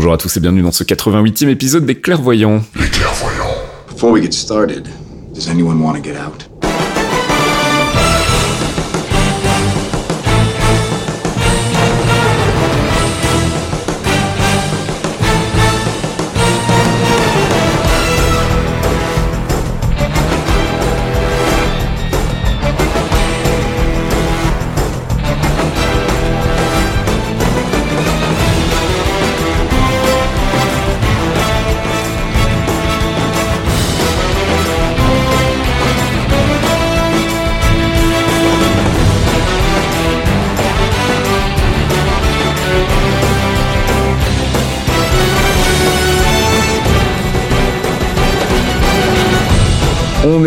Bonjour à tous et bienvenue dans ce 88e épisode des Clairvoyants. Les clairvoyants. Before we get started, does anyone want to get out?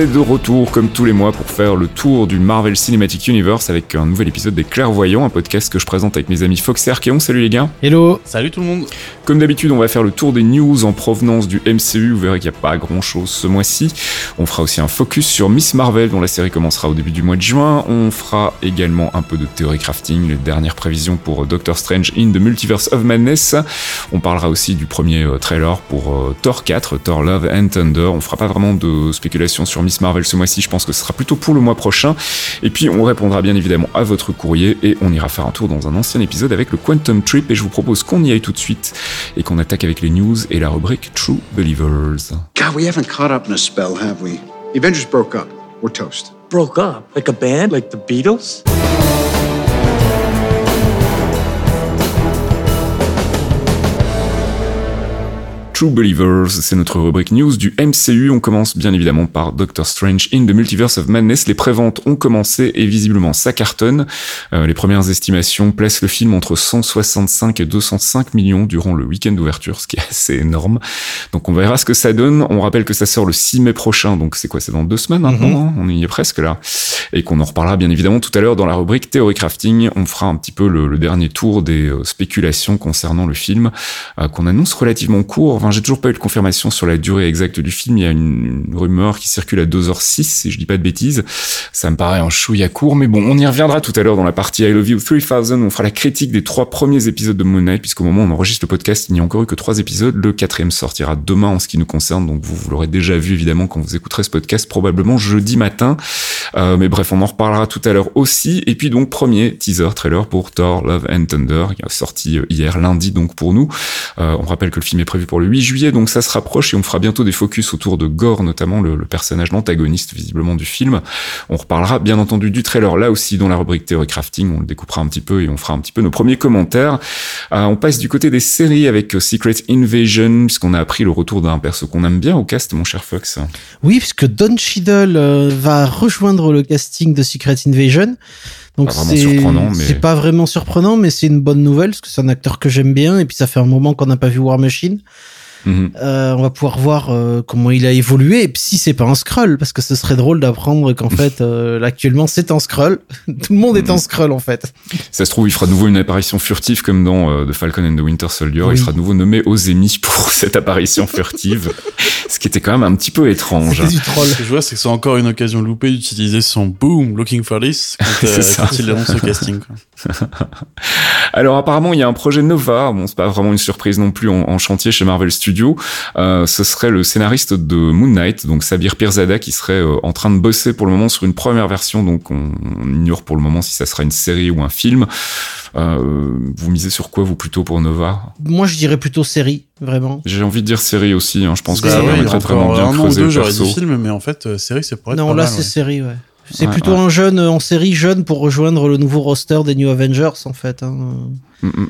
Est de retour comme tous les mois pour faire le tour du Marvel Cinematic Universe avec un nouvel épisode des Clairvoyants, un podcast que je présente avec mes amis Fox et Archeon. Salut les gars. Hello Salut tout le monde Comme d'habitude, on va faire le tour des news en provenance du MCU. Vous verrez qu'il n'y a pas grand chose ce mois-ci. On fera aussi un focus sur Miss Marvel, dont la série commencera au début du mois de juin. On fera également un peu de théorie crafting, les dernières prévisions pour Doctor Strange in the Multiverse of Madness. On parlera aussi du premier euh, trailer pour euh, Thor 4, Thor Love and Thunder. On fera pas vraiment de spéculation sur Miss Marvel ce mois-ci. Je pense que ce sera plutôt pour le mois prochain. Et puis, on répondra bien évidemment à votre courrier et on ira faire un tour dans un ancien épisode avec le Quantum Trip. Et je vous propose qu'on y aille tout de suite et qu'on attaque avec les news et la rubrique True Believers. God, we haven't caught up in a spell, have we? The Avengers broke up. We're toast. Broke up? Like a band? Like the Beatles? True Believers, c'est notre rubrique news du MCU. On commence bien évidemment par Doctor Strange in the Multiverse of Madness. Les préventes ont commencé et visiblement ça cartonne. Euh, les premières estimations placent le film entre 165 et 205 millions durant le week-end d'ouverture, ce qui est assez énorme. Donc on verra ce que ça donne. On rappelle que ça sort le 6 mai prochain, donc c'est quoi? C'est dans deux semaines maintenant, hein? On y est presque là. Et qu'on en reparlera bien évidemment tout à l'heure dans la rubrique Théorie Crafting. On fera un petit peu le, le dernier tour des euh, spéculations concernant le film, euh, qu'on annonce relativement court. Enfin, j'ai toujours pas eu de confirmation sur la durée exacte du film. Il y a une, rumeur qui circule à 2h06, si je dis pas de bêtises. Ça me paraît un chouïa court, mais bon, on y reviendra tout à l'heure dans la partie I Love You 3000. On fera la critique des trois premiers épisodes de Moon Knight, puisqu'au moment où on enregistre le podcast, il n'y a encore eu que trois épisodes. Le quatrième sortira demain en ce qui nous concerne, donc vous, l'aurez déjà vu évidemment quand vous écouterez ce podcast, probablement jeudi matin. Euh, mais bref, on en reparlera tout à l'heure aussi. Et puis donc, premier teaser trailer pour Thor, Love and Thunder, qui a sorti euh, hier lundi donc pour nous. Euh, on rappelle que le film est prévu pour le 8 juillet, donc ça se rapproche et on fera bientôt des focus autour de Gore, notamment le, personnage l'antagoniste visiblement du film. On reparlera bien entendu du trailer là aussi dans la rubrique Theory Crafting, on le découpera un petit peu et on fera un petit peu nos premiers commentaires. Euh, on passe du côté des séries avec Secret Invasion, puisqu'on a appris le retour d'un perso qu'on aime bien au cast, mon cher Fox. Oui, puisque Don Cheadle euh, va rejoindre le casting de Secret Invasion. Donc c'est pas vraiment surprenant, mais c'est une bonne nouvelle parce que c'est un acteur que j'aime bien et puis ça fait un moment qu'on n'a pas vu War Machine. Mhm. Euh, on va pouvoir voir euh, comment il a évolué et si c'est pas un scroll parce que ce serait drôle d'apprendre qu'en fait euh, actuellement c'est un scroll. Tout le monde est un scroll en fait. Ça se trouve, il fera de nouveau une apparition furtive comme dans euh, The Falcon and the Winter Soldier. Oui. Il sera de nouveau nommé aux Emmy pour cette apparition furtive, ce qui était quand même un petit peu étrange. C'est du troll. Ce que je vois, c'est que c'est encore une occasion loupée d'utiliser son boom looking for this quand, il annonce le casting. quoi. Alors apparemment, il y a un projet Nova. Bon, c'est pas vraiment une surprise non plus en, en chantier chez Marvel Studios. Euh, ce serait le scénariste de Moon Knight, donc Sabir Pirzada, qui serait euh, en train de bosser pour le moment sur une première version. Donc on, on ignore pour le moment si ça sera une série ou un film. Euh, vous misez sur quoi vous plutôt pour Nova? Moi je dirais plutôt série, vraiment. J'ai envie de dire série aussi. Hein. Je pense que Bah ça permettrait vraiment bien un an ou creuser deux, le j'aurais perso. dit film, mais en fait, euh, série, être Non, pas là c'est ouais. série, ouais. C'est Ouais, plutôt ouais. un jeune euh, en série jeune pour rejoindre le nouveau roster des New Avengers en fait. hein. Mm, mm.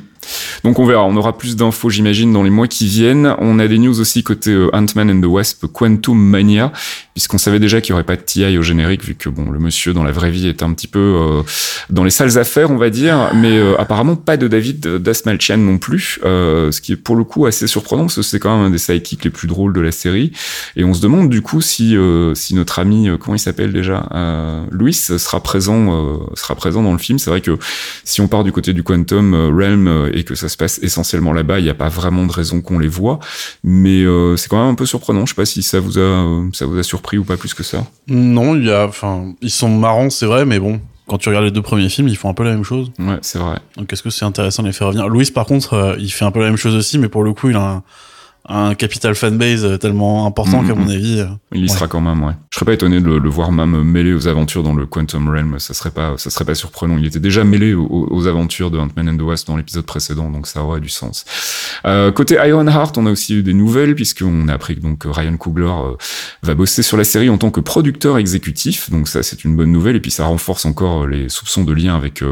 Donc on verra, on aura plus d'infos j'imagine dans les mois qui viennent. On a des news aussi côté euh, Ant-Man and the Wasp Quantum Mania, puisqu'on savait déjà qu'il y aurait pas de TI au générique, vu que bon le monsieur dans la vraie vie est un petit peu euh, dans les sales affaires on va dire, mais euh, apparemment pas de David Dasmalchian non plus, ce qui est pour le coup assez surprenant, parce que c'est quand même un des sidekicks les plus drôles de la série. Et on se demande du coup si, si notre ami, comment il s'appelle déjà, Louis sera présent, sera présent dans le film. C'est vrai que si on part du côté du Quantum Realm et que ça se passe essentiellement là-bas. Il n'y a pas vraiment de raison qu'on les voit, mais euh, c'est quand même un peu surprenant. Je sais pas si ça vous a euh, ça vous a surpris ou pas plus que ça. Non, il y a, enfin, ils sont marrants, c'est vrai, mais bon. Quand tu regardes les deux premiers films, ils font un peu la même chose. Ouais, c'est vrai. Donc, est-ce que c'est intéressant de les faire revenir Louis, par contre, euh, il fait un peu la même chose aussi, mais pour le coup, il a un, un capital fanbase tellement important qu'à mon avis. Euh, il y sera quand même, ouais. Je serais pas étonné de le, voir même mêlé aux aventures dans le Quantum Realm. Ça serait pas, ça serait pas surprenant. Il était déjà mêlé aux, aventures de Ant-Man and the Wasp dans l'épisode précédent, donc ça aurait du sens. Euh, côté Ironheart, on a aussi eu des nouvelles puisqu'on a appris que donc Ryan Coogler euh, va bosser sur la série en tant que producteur exécutif. Donc ça, c'est une bonne nouvelle et puis ça renforce encore les soupçons de lien avec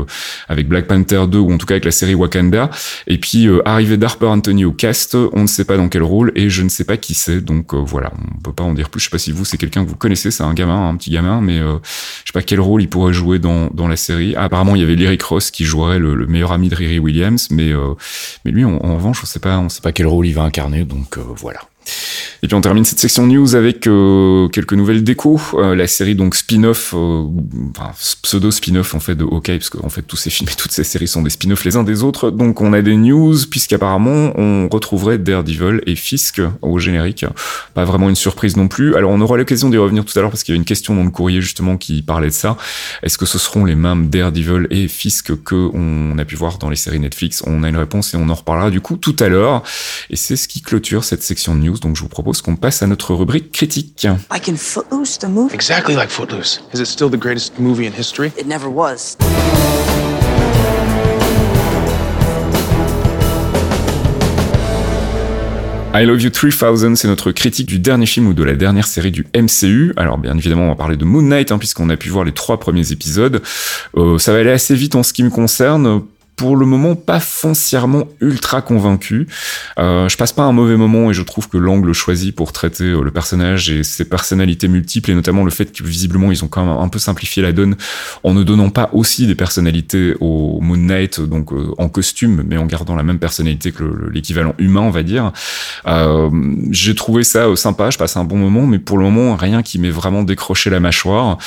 avec Black Panther 2 ou en tout cas avec la série Wakanda. Et puis arrivée d'Harper Anthony au cast, on ne sait pas dans quel rôle et je ne sais pas qui c'est. Donc euh, voilà, on peut pas en dire plus. Je sais pas si vous c'est quelqu'un que vous connaissez, c'est un gamin, un petit gamin, mais euh, je sais pas quel rôle il pourrait jouer dans, dans la série. apparemment il y avait Lyric Ross qui jouerait le, meilleur ami de Riri Williams, mais euh, mais lui en, revanche on sait pas on sait pas quel rôle il va incarner. Donc voilà. Et puis on termine cette section news avec euh, quelques nouvelles déco. Euh, la série donc spin-off, euh, enfin pseudo spin-off en fait de Hawkeye, parce qu'en fait tous ces films et toutes ces séries sont des spin-offs les uns des autres. Donc on a des news puisqu'apparemment on retrouverait Daredevil et Fisk au générique. Pas vraiment une surprise non plus. Alors on aura l'occasion d'y revenir tout à l'heure parce qu'il y a une question dans le courrier justement qui parlait de ça. Est-ce que ce seront les mêmes Daredevil et Fisk que on a pu voir dans les séries Netflix? On a une réponse et on en reparlera du coup tout à l'heure. Et c'est ce qui clôture cette section de news. Donc je vous propose qu'on passe à notre rubrique critique. Like in Footloose, the movie? Exactly like Footloose. Is it still the greatest movie in history? It never was. I Love You 3000, c'est notre critique du dernier film ou de la dernière série du MCU. Alors bien évidemment, on va parler de Moon Knight, hein, puisqu'on a pu voir les trois premiers épisodes. Euh, ça va aller assez vite en ce qui me concerne pour le moment pas foncièrement ultra convaincu. Euh, je passe pas un mauvais moment et je trouve que l'angle choisi pour traiter euh, le personnage et ses personnalités multiples et notamment le fait que visiblement ils ont quand même un peu simplifié la donne en ne donnant pas aussi des personnalités au Moon Knight donc euh, en costume mais en gardant la même personnalité que l'équivalent humain on va dire. J'ai trouvé ça sympa, je passe un bon moment mais pour le moment rien qui m'ait vraiment décroché la mâchoire.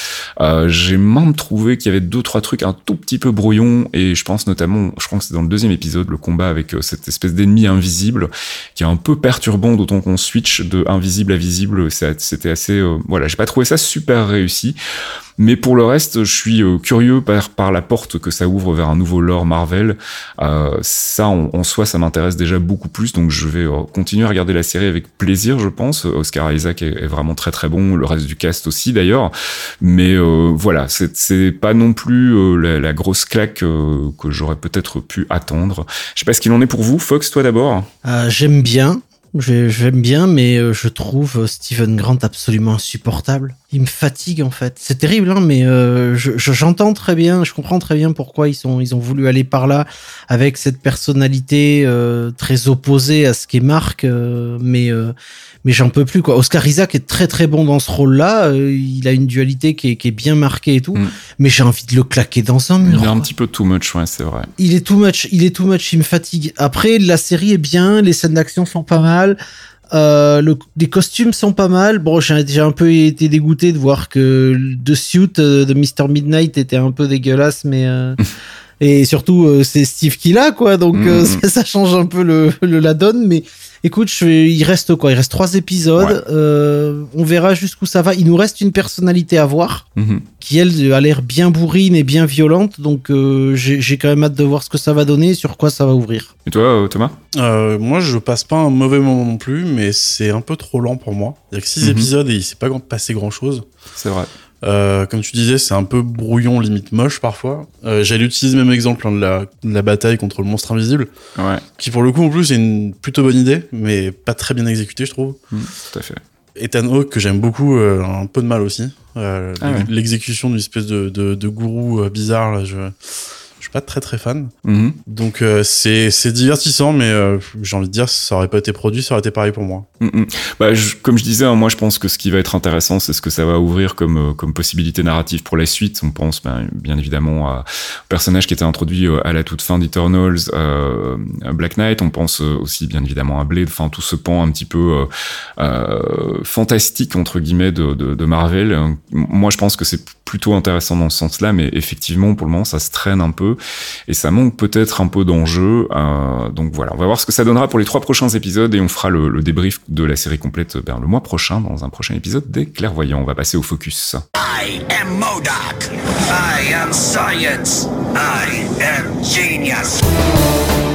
j'ai même trouvé qu'il y avait deux trois trucs un tout petit peu brouillons et je pense notamment je crois que c'est dans le deuxième épisode, le combat avec euh, cette espèce d'ennemi invisible, qui est un peu perturbant, d'autant qu'on switch de invisible à visible. C'était assez, euh, voilà, j'ai pas trouvé ça super réussi. Mais pour le reste, je suis euh, curieux par, la porte que ça ouvre vers un nouveau lore Marvel. Euh, ça, en, soi, ça m'intéresse déjà beaucoup plus, donc je vais euh, continuer à regarder la série avec plaisir, je pense. Oscar Isaac est, vraiment très très bon, le reste du cast aussi d'ailleurs. Mais voilà, c'est pas non plus la, la, grosse claque que j'aurais peut-être pu attendre. Je sais pas ce qu'il en est pour vous, Fox, toi d'abord. J'aime bien. J'aime bien, mais je trouve Steven Grant absolument insupportable il me fatigue en fait. C'est terrible, hein, mais euh, j'entends très bien, je comprends très bien pourquoi ils sont, ils ont voulu aller par là avec cette personnalité euh, très opposée à ce qu'est Marc, euh, mais euh, mais j'en peux plus quoi. Oscar Isaac est très très bon dans ce rôle-là. Il a une dualité qui est, qui est bien marquée et tout, mm. mais j'ai envie de le claquer dans un mur. Il est un petit peu too much, ouais, c'est vrai. Il est too much, il est too much, il me fatigue. Après, la série est bien, les scènes d'action sont pas mal. Euh, le, les costumes sont pas mal. Bon, j'ai un peu été dégoûté de voir que le suit euh, de Mr. Midnight était un peu dégueulasse, mais euh, et surtout euh, c'est Steve qui l'a quoi, donc mm. ça, ça, change un peu le, le la donne, mais Écoute, je il reste quoi? Il reste trois épisodes. Euh, on verra jusqu'où ça va. Il nous reste une personnalité à voir, mhm. qui elle a l'air bien bourrine et bien violente. Donc euh, j'ai quand même hâte de voir ce que ça va donner, et sur quoi ça va ouvrir. Et toi, euh, Thomas? Moi, je passe pas un mauvais moment non plus, mais c'est un peu trop lent pour moi. Il y a que six mhm. épisodes et il s'est pas passé grand chose. C'est vrai. Euh, comme tu disais, c'est un peu brouillon, limite moche parfois. Euh, J'allais utiliser le même exemple hein, de, la, de, la, bataille contre le monstre invisible, ouais. qui pour le coup en plus est une plutôt bonne idée, mais pas très bien exécutée, je trouve. Mmh, tout à fait. Ethan Hawke, que j'aime beaucoup, euh, un peu de mal aussi. Ah L'exécution d'une espèce de, de, de gourou bizarre, là, je pas très très fan. Mhm. Donc euh, c'est c'est divertissant, mais euh, j'ai envie de dire, ça aurait pas été produit, ça aurait été pareil pour moi. Mm. Bah, je- comme je disais, hein, moi je pense que ce qui va être intéressant, c'est ce que ça va ouvrir comme, euh, comme possibilité narrative pour la suite. On pense ben, bien évidemment à, au personnage qui était introduit à la toute fin d'Eternals, euh, Black Knight. On pense aussi bien évidemment à Blade. Enfin, tout ce pan un petit peu fantastique entre guillemets de, de, de Marvel. Euh, Moi, je pense que c'est plutôt intéressant dans ce sens-là, mais effectivement, pour le moment, ça se traîne un peu et ça manque peut-être un peu d'enjeu. Euh, donc voilà, on va voir ce que ça donnera pour les trois prochains épisodes et on fera le, débrief de la série complète le mois prochain dans un prochain épisode des Clairvoyants. On va passer au focus. I am. I am science. I am genius.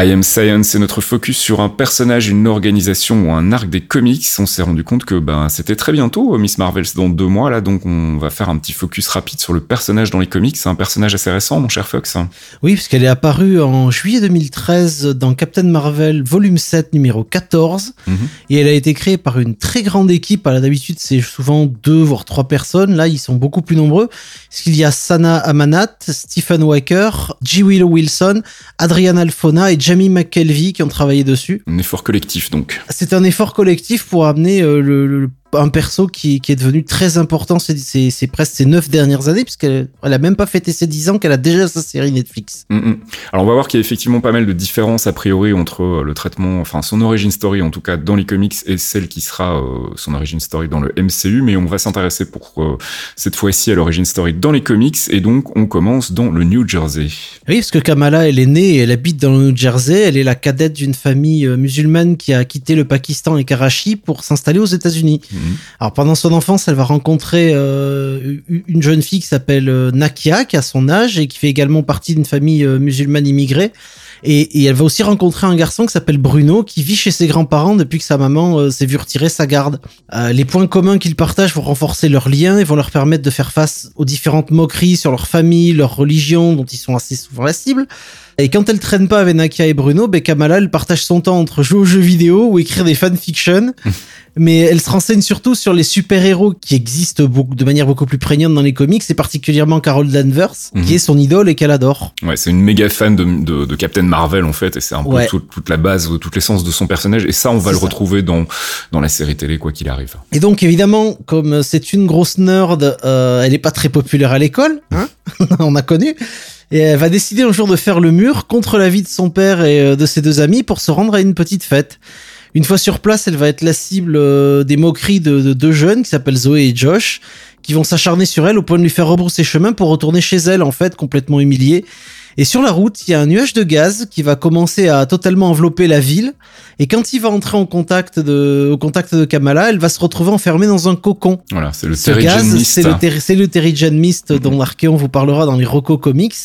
I Am Science, c'est notre focus sur un personnage, une organisation ou un arc des comics. On s'est rendu compte que ben c'était très bientôt euh, Miss Marvel, c'est dans deux mois là, donc on va faire un petit focus rapide sur le personnage dans les comics. C'est un personnage assez récent, mon cher Fox. Oui, parce qu'elle est apparue en juillet 2013 dans Captain Marvel volume 7 numéro 14 Mhm. et elle a été créée par une très grande équipe. D'habitude, c'est souvent deux voire trois personnes. Là, ils sont beaucoup plus nombreux. Parce qu'il y a Sana Amanat, Stephen Waker, G. Willow Wilson, Adrian Alfona et Jamie McKelvey qui ont travaillé dessus. Un effort collectif donc. C'est un effort collectif pour amener euh, le, le- un perso qui, qui est devenu très important ces, ces, ces presque ces neuf dernières années, puisqu'elle elle a même pas fêté ses dix ans qu'elle a déjà sa série Netflix. Mm, mm. Alors on va voir qu'il y a effectivement pas mal de différences a priori entre euh, le traitement, enfin son origin story en tout cas dans les comics et celle qui sera euh, son origin story dans le MCU, mais on va s'intéresser pour euh, cette fois-ci à l'origin story dans les comics et donc on commence dans le New Jersey. Oui, parce que Kamala, elle est née et elle habite dans le New Jersey. Elle est la cadette d'une famille musulmane qui a quitté le Pakistan et Karachi pour s'installer aux États-Unis. Mhm. Alors pendant son enfance, elle va rencontrer euh, une jeune fille qui s'appelle euh, Nakia, qui a son âge et qui fait également partie d'une famille euh, musulmane immigrée. Et, et elle va aussi rencontrer un garçon qui s'appelle Bruno, qui vit chez ses grands-parents depuis que sa maman euh, s'est vue retirer sa garde. Euh, les points communs qu'ils partagent vont renforcer leurs liens et vont leur permettre de faire face aux différentes moqueries sur leur famille, leur religion, dont ils sont assez souvent la cible. Et quand elle traîne pas avec Nakia et Bruno, ben Kamala, elle partage son temps entre jouer aux jeux vidéo ou écrire des fanfictions. mais elle se renseigne surtout sur les super-héros qui existent beaucoup, de manière beaucoup plus prégnante dans les comics, et particulièrement Carol Danvers, Mhm. qui est son idole et qu'elle adore. Ouais, c'est une méga fan de, de, de Captain Marvel en fait, et c'est un peu Ouais. tout- toute la base, toute l'essence de son personnage, et ça on va le ça. retrouver dans dans la série télé quoi qu'il arrive. Et donc évidemment, comme c'est une grosse nerd, euh, elle est pas très populaire à l'école, hein on a connu. Et elle va décider un jour de faire le mur contre l'avis de son père et euh, de ses deux amis pour se rendre à une petite fête. Une fois sur place, elle va être la cible euh, des moqueries de, de deux jeunes qui s'appellent Zoé et Josh, qui vont s'acharner sur elle au point de lui faire rebrousser chemin pour retourner chez elle, en fait, complètement humiliée. Et sur la route, il y a un nuage de gaz qui va commencer à totalement envelopper la ville. Et quand il va entrer en contact de, au contact de Kamala, elle va se retrouver enfermée dans un cocon. Voilà, c'est le Ce Terrigen gaz, Mist. c'est le, Terry- c'est le Terrigen Mist dont Archeon vous parlera dans les Rocco Comics.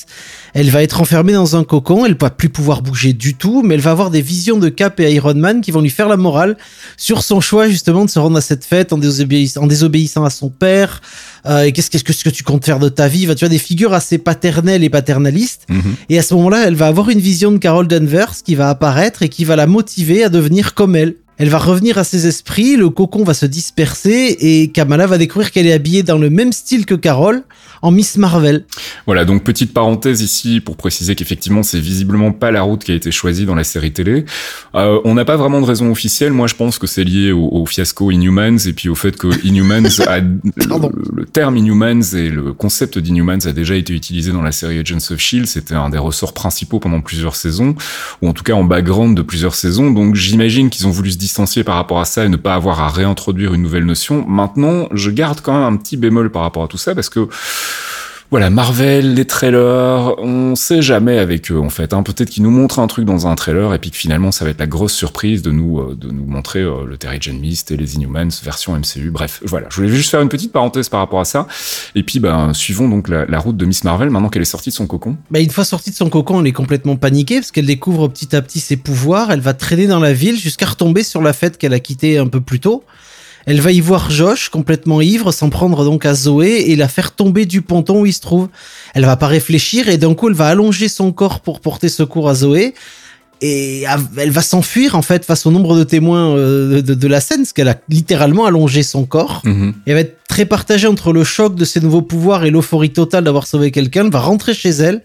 Elle va être enfermée dans un cocon, elle va plus pouvoir bouger du tout, mais elle va avoir des visions de Cap et Iron Man qui vont lui faire la morale sur son choix justement de se rendre à cette fête en, désobéissant, en désobéissant à son père. Euh, et qu'est-ce que, ce que tu comptes faire de ta vie? Va, Tu as des figures assez paternelles et paternalistes. Mhm. Et à ce moment-là, elle va avoir une vision de Carol Danvers qui va apparaître et qui va la motiver à devenir comme elle. Elle va revenir à ses esprits, le cocon va se disperser et Kamala va découvrir qu'elle est habillée dans le même style que Carol en Miss Marvel. Voilà, donc petite parenthèse ici pour préciser qu'effectivement c'est visiblement pas la route qui a été choisie dans la série télé. Euh, on n'a pas vraiment de raison officielle. Moi, je pense que c'est lié au, au fiasco Inhumans et puis au fait que Inhumans a le, le terme Inhumans et le concept d'Inhumans a déjà été utilisé dans la série Agents of Shield. C'était un des ressorts principaux pendant plusieurs saisons ou en tout cas en background de plusieurs saisons. Donc j'imagine qu'ils ont voulu se distancier par rapport à ça et ne pas avoir à réintroduire une nouvelle notion. Maintenant, je garde quand même un petit bémol par rapport à tout ça parce que voilà, Marvel, les trailers, on sait jamais avec eux en fait. Hein. Peut-être qu'ils nous montrent un truc dans un trailer et puis que finalement ça va être la grosse surprise de nous euh, de nous montrer euh, le Terrigen Mist et les Inhumans version MCU. Bref, voilà. Je voulais juste faire une petite parenthèse par rapport à ça. Et puis, ben, suivons donc la, la route de Miss Marvel maintenant qu'elle est sortie de son cocon. Bah, une fois sortie de son cocon, elle est complètement paniquée parce qu'elle découvre petit à petit ses pouvoirs. Elle va traîner dans la ville jusqu'à retomber sur la fête qu'elle a quittée un peu plus tôt. Elle va y voir Josh complètement ivre, s'en prendre donc à Zoé et la faire tomber du ponton où il se trouve. Elle va pas réfléchir et d'un coup elle va allonger son corps pour porter secours à Zoé. et elle va s'enfuir en fait face au nombre de témoins euh, de, de la scène, parce qu'elle a littéralement allongé son corps. Mhm. Et elle va être très partagée entre le choc de ses nouveaux pouvoirs et l'euphorie totale d'avoir sauvé quelqu'un. Elle va rentrer chez elle,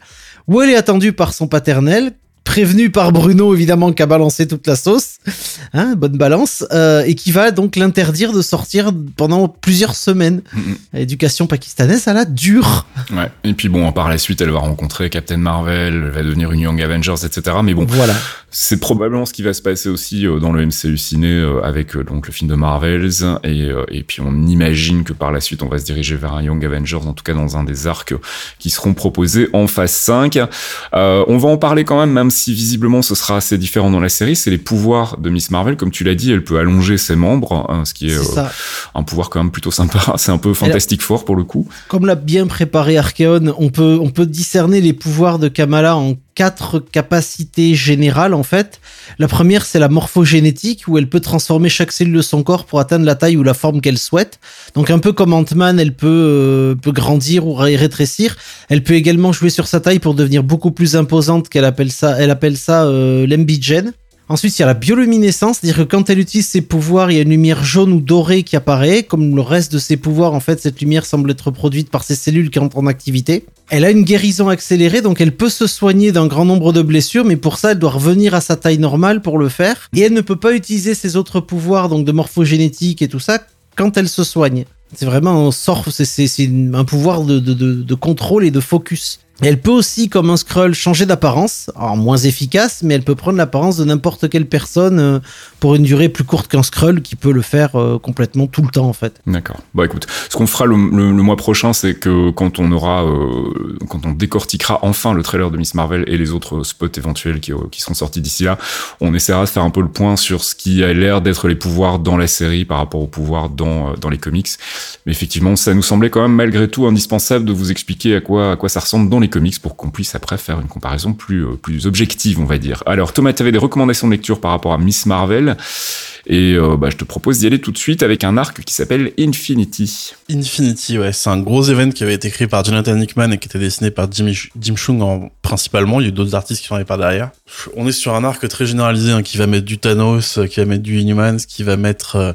où elle est attendue par son paternel, prévenue par Bruno évidemment qui a balancé toute la sauce, hein, bonne balance, euh, et qui va donc l'interdire de sortir pendant plusieurs semaines. Mhm. L'éducation pakistanaise, ça la dure. Ouais. Et puis bon, par la suite, elle va rencontrer Captain Marvel, elle va devenir une Young Avengers, etc. Mais bon, Voilà. c'est probablement ce qui va se passer aussi euh, dans le MCU ciné euh, avec donc le film de Marvels et et puis on imagine que par la suite on va se diriger vers un Young Avengers en tout cas dans un des arcs qui seront proposés en phase 5. Euh, on va en parler quand même même si visiblement ce sera assez différent dans la série, c'est les pouvoirs de Miss Marvel comme tu l'as dit, elle peut allonger ses membres hein, ce qui est, euh, un pouvoir quand même plutôt sympa, c'est un peu fantastique fort pour le coup. Comme l'a bien préparé Archeon, on peut, on peut discerner les pouvoirs de Kamala en quatre capacités générales en fait. La première c'est la morphogénétique où elle peut transformer chaque cellule de son corps pour atteindre la taille ou la forme qu'elle souhaite. Donc un peu comme Ant-Man, elle peut, euh, peut grandir ou ré- rétrécir. Elle peut également jouer sur sa taille pour devenir beaucoup plus imposante qu'elle appelle ça, elle appelle ça euh, l'embigène. Ensuite, il y a la bioluminescence, c'est-à-dire que quand elle utilise ses pouvoirs, il y a une lumière jaune ou dorée qui apparaît. Comme le reste de ses pouvoirs, en fait, cette lumière semble être produite par ses cellules qui entrent en activité. Elle a une guérison accélérée, donc elle peut se soigner d'un grand nombre de blessures, mais pour ça, elle doit revenir à sa taille normale pour le faire. Et elle ne peut pas utiliser ses autres pouvoirs, donc de morphogénétique et tout ça, quand elle se soigne. C'est vraiment un c'est- un pouvoir de contrôle et de focus. Elle peut aussi, comme un Skrull, changer d'apparence, alors moins efficace, mais elle peut prendre l'apparence de n'importe quelle personne euh, pour une durée plus courte qu'un Skrull qui peut le faire euh, complètement tout le temps en fait. D'accord. Bon, écoute, ce qu'on fera le, mois prochain, c'est que quand on aura, euh, quand on décortiquera enfin le trailer de Miss Marvel et les autres spots éventuels qui, seront sortis d'ici là, on essaiera de faire un peu le point sur ce qui a l'air d'être les pouvoirs dans la série par rapport aux pouvoirs dans, les comics. Mais effectivement, ça nous semblait quand même malgré tout indispensable de vous expliquer à quoi ça ressemble dans les comics pour qu'on puisse après faire une comparaison plus, euh, plus objective, on va dire. Alors, Thomas, tu avais des recommandations de lecture par rapport à Miss Marvel. Et euh, bah, je te propose d'y aller tout de suite avec un arc qui s'appelle Infinity. Infinity, ouais, c'est un gros événement qui avait été écrit par Jonathan Hickman et qui était dessiné par Jim Chung en, principalement. Il y a d'autres artistes qui sont allés par derrière. On est sur un arc très généralisé hein, qui va mettre du Thanos, euh, qui va mettre du Inhumans, qui va mettre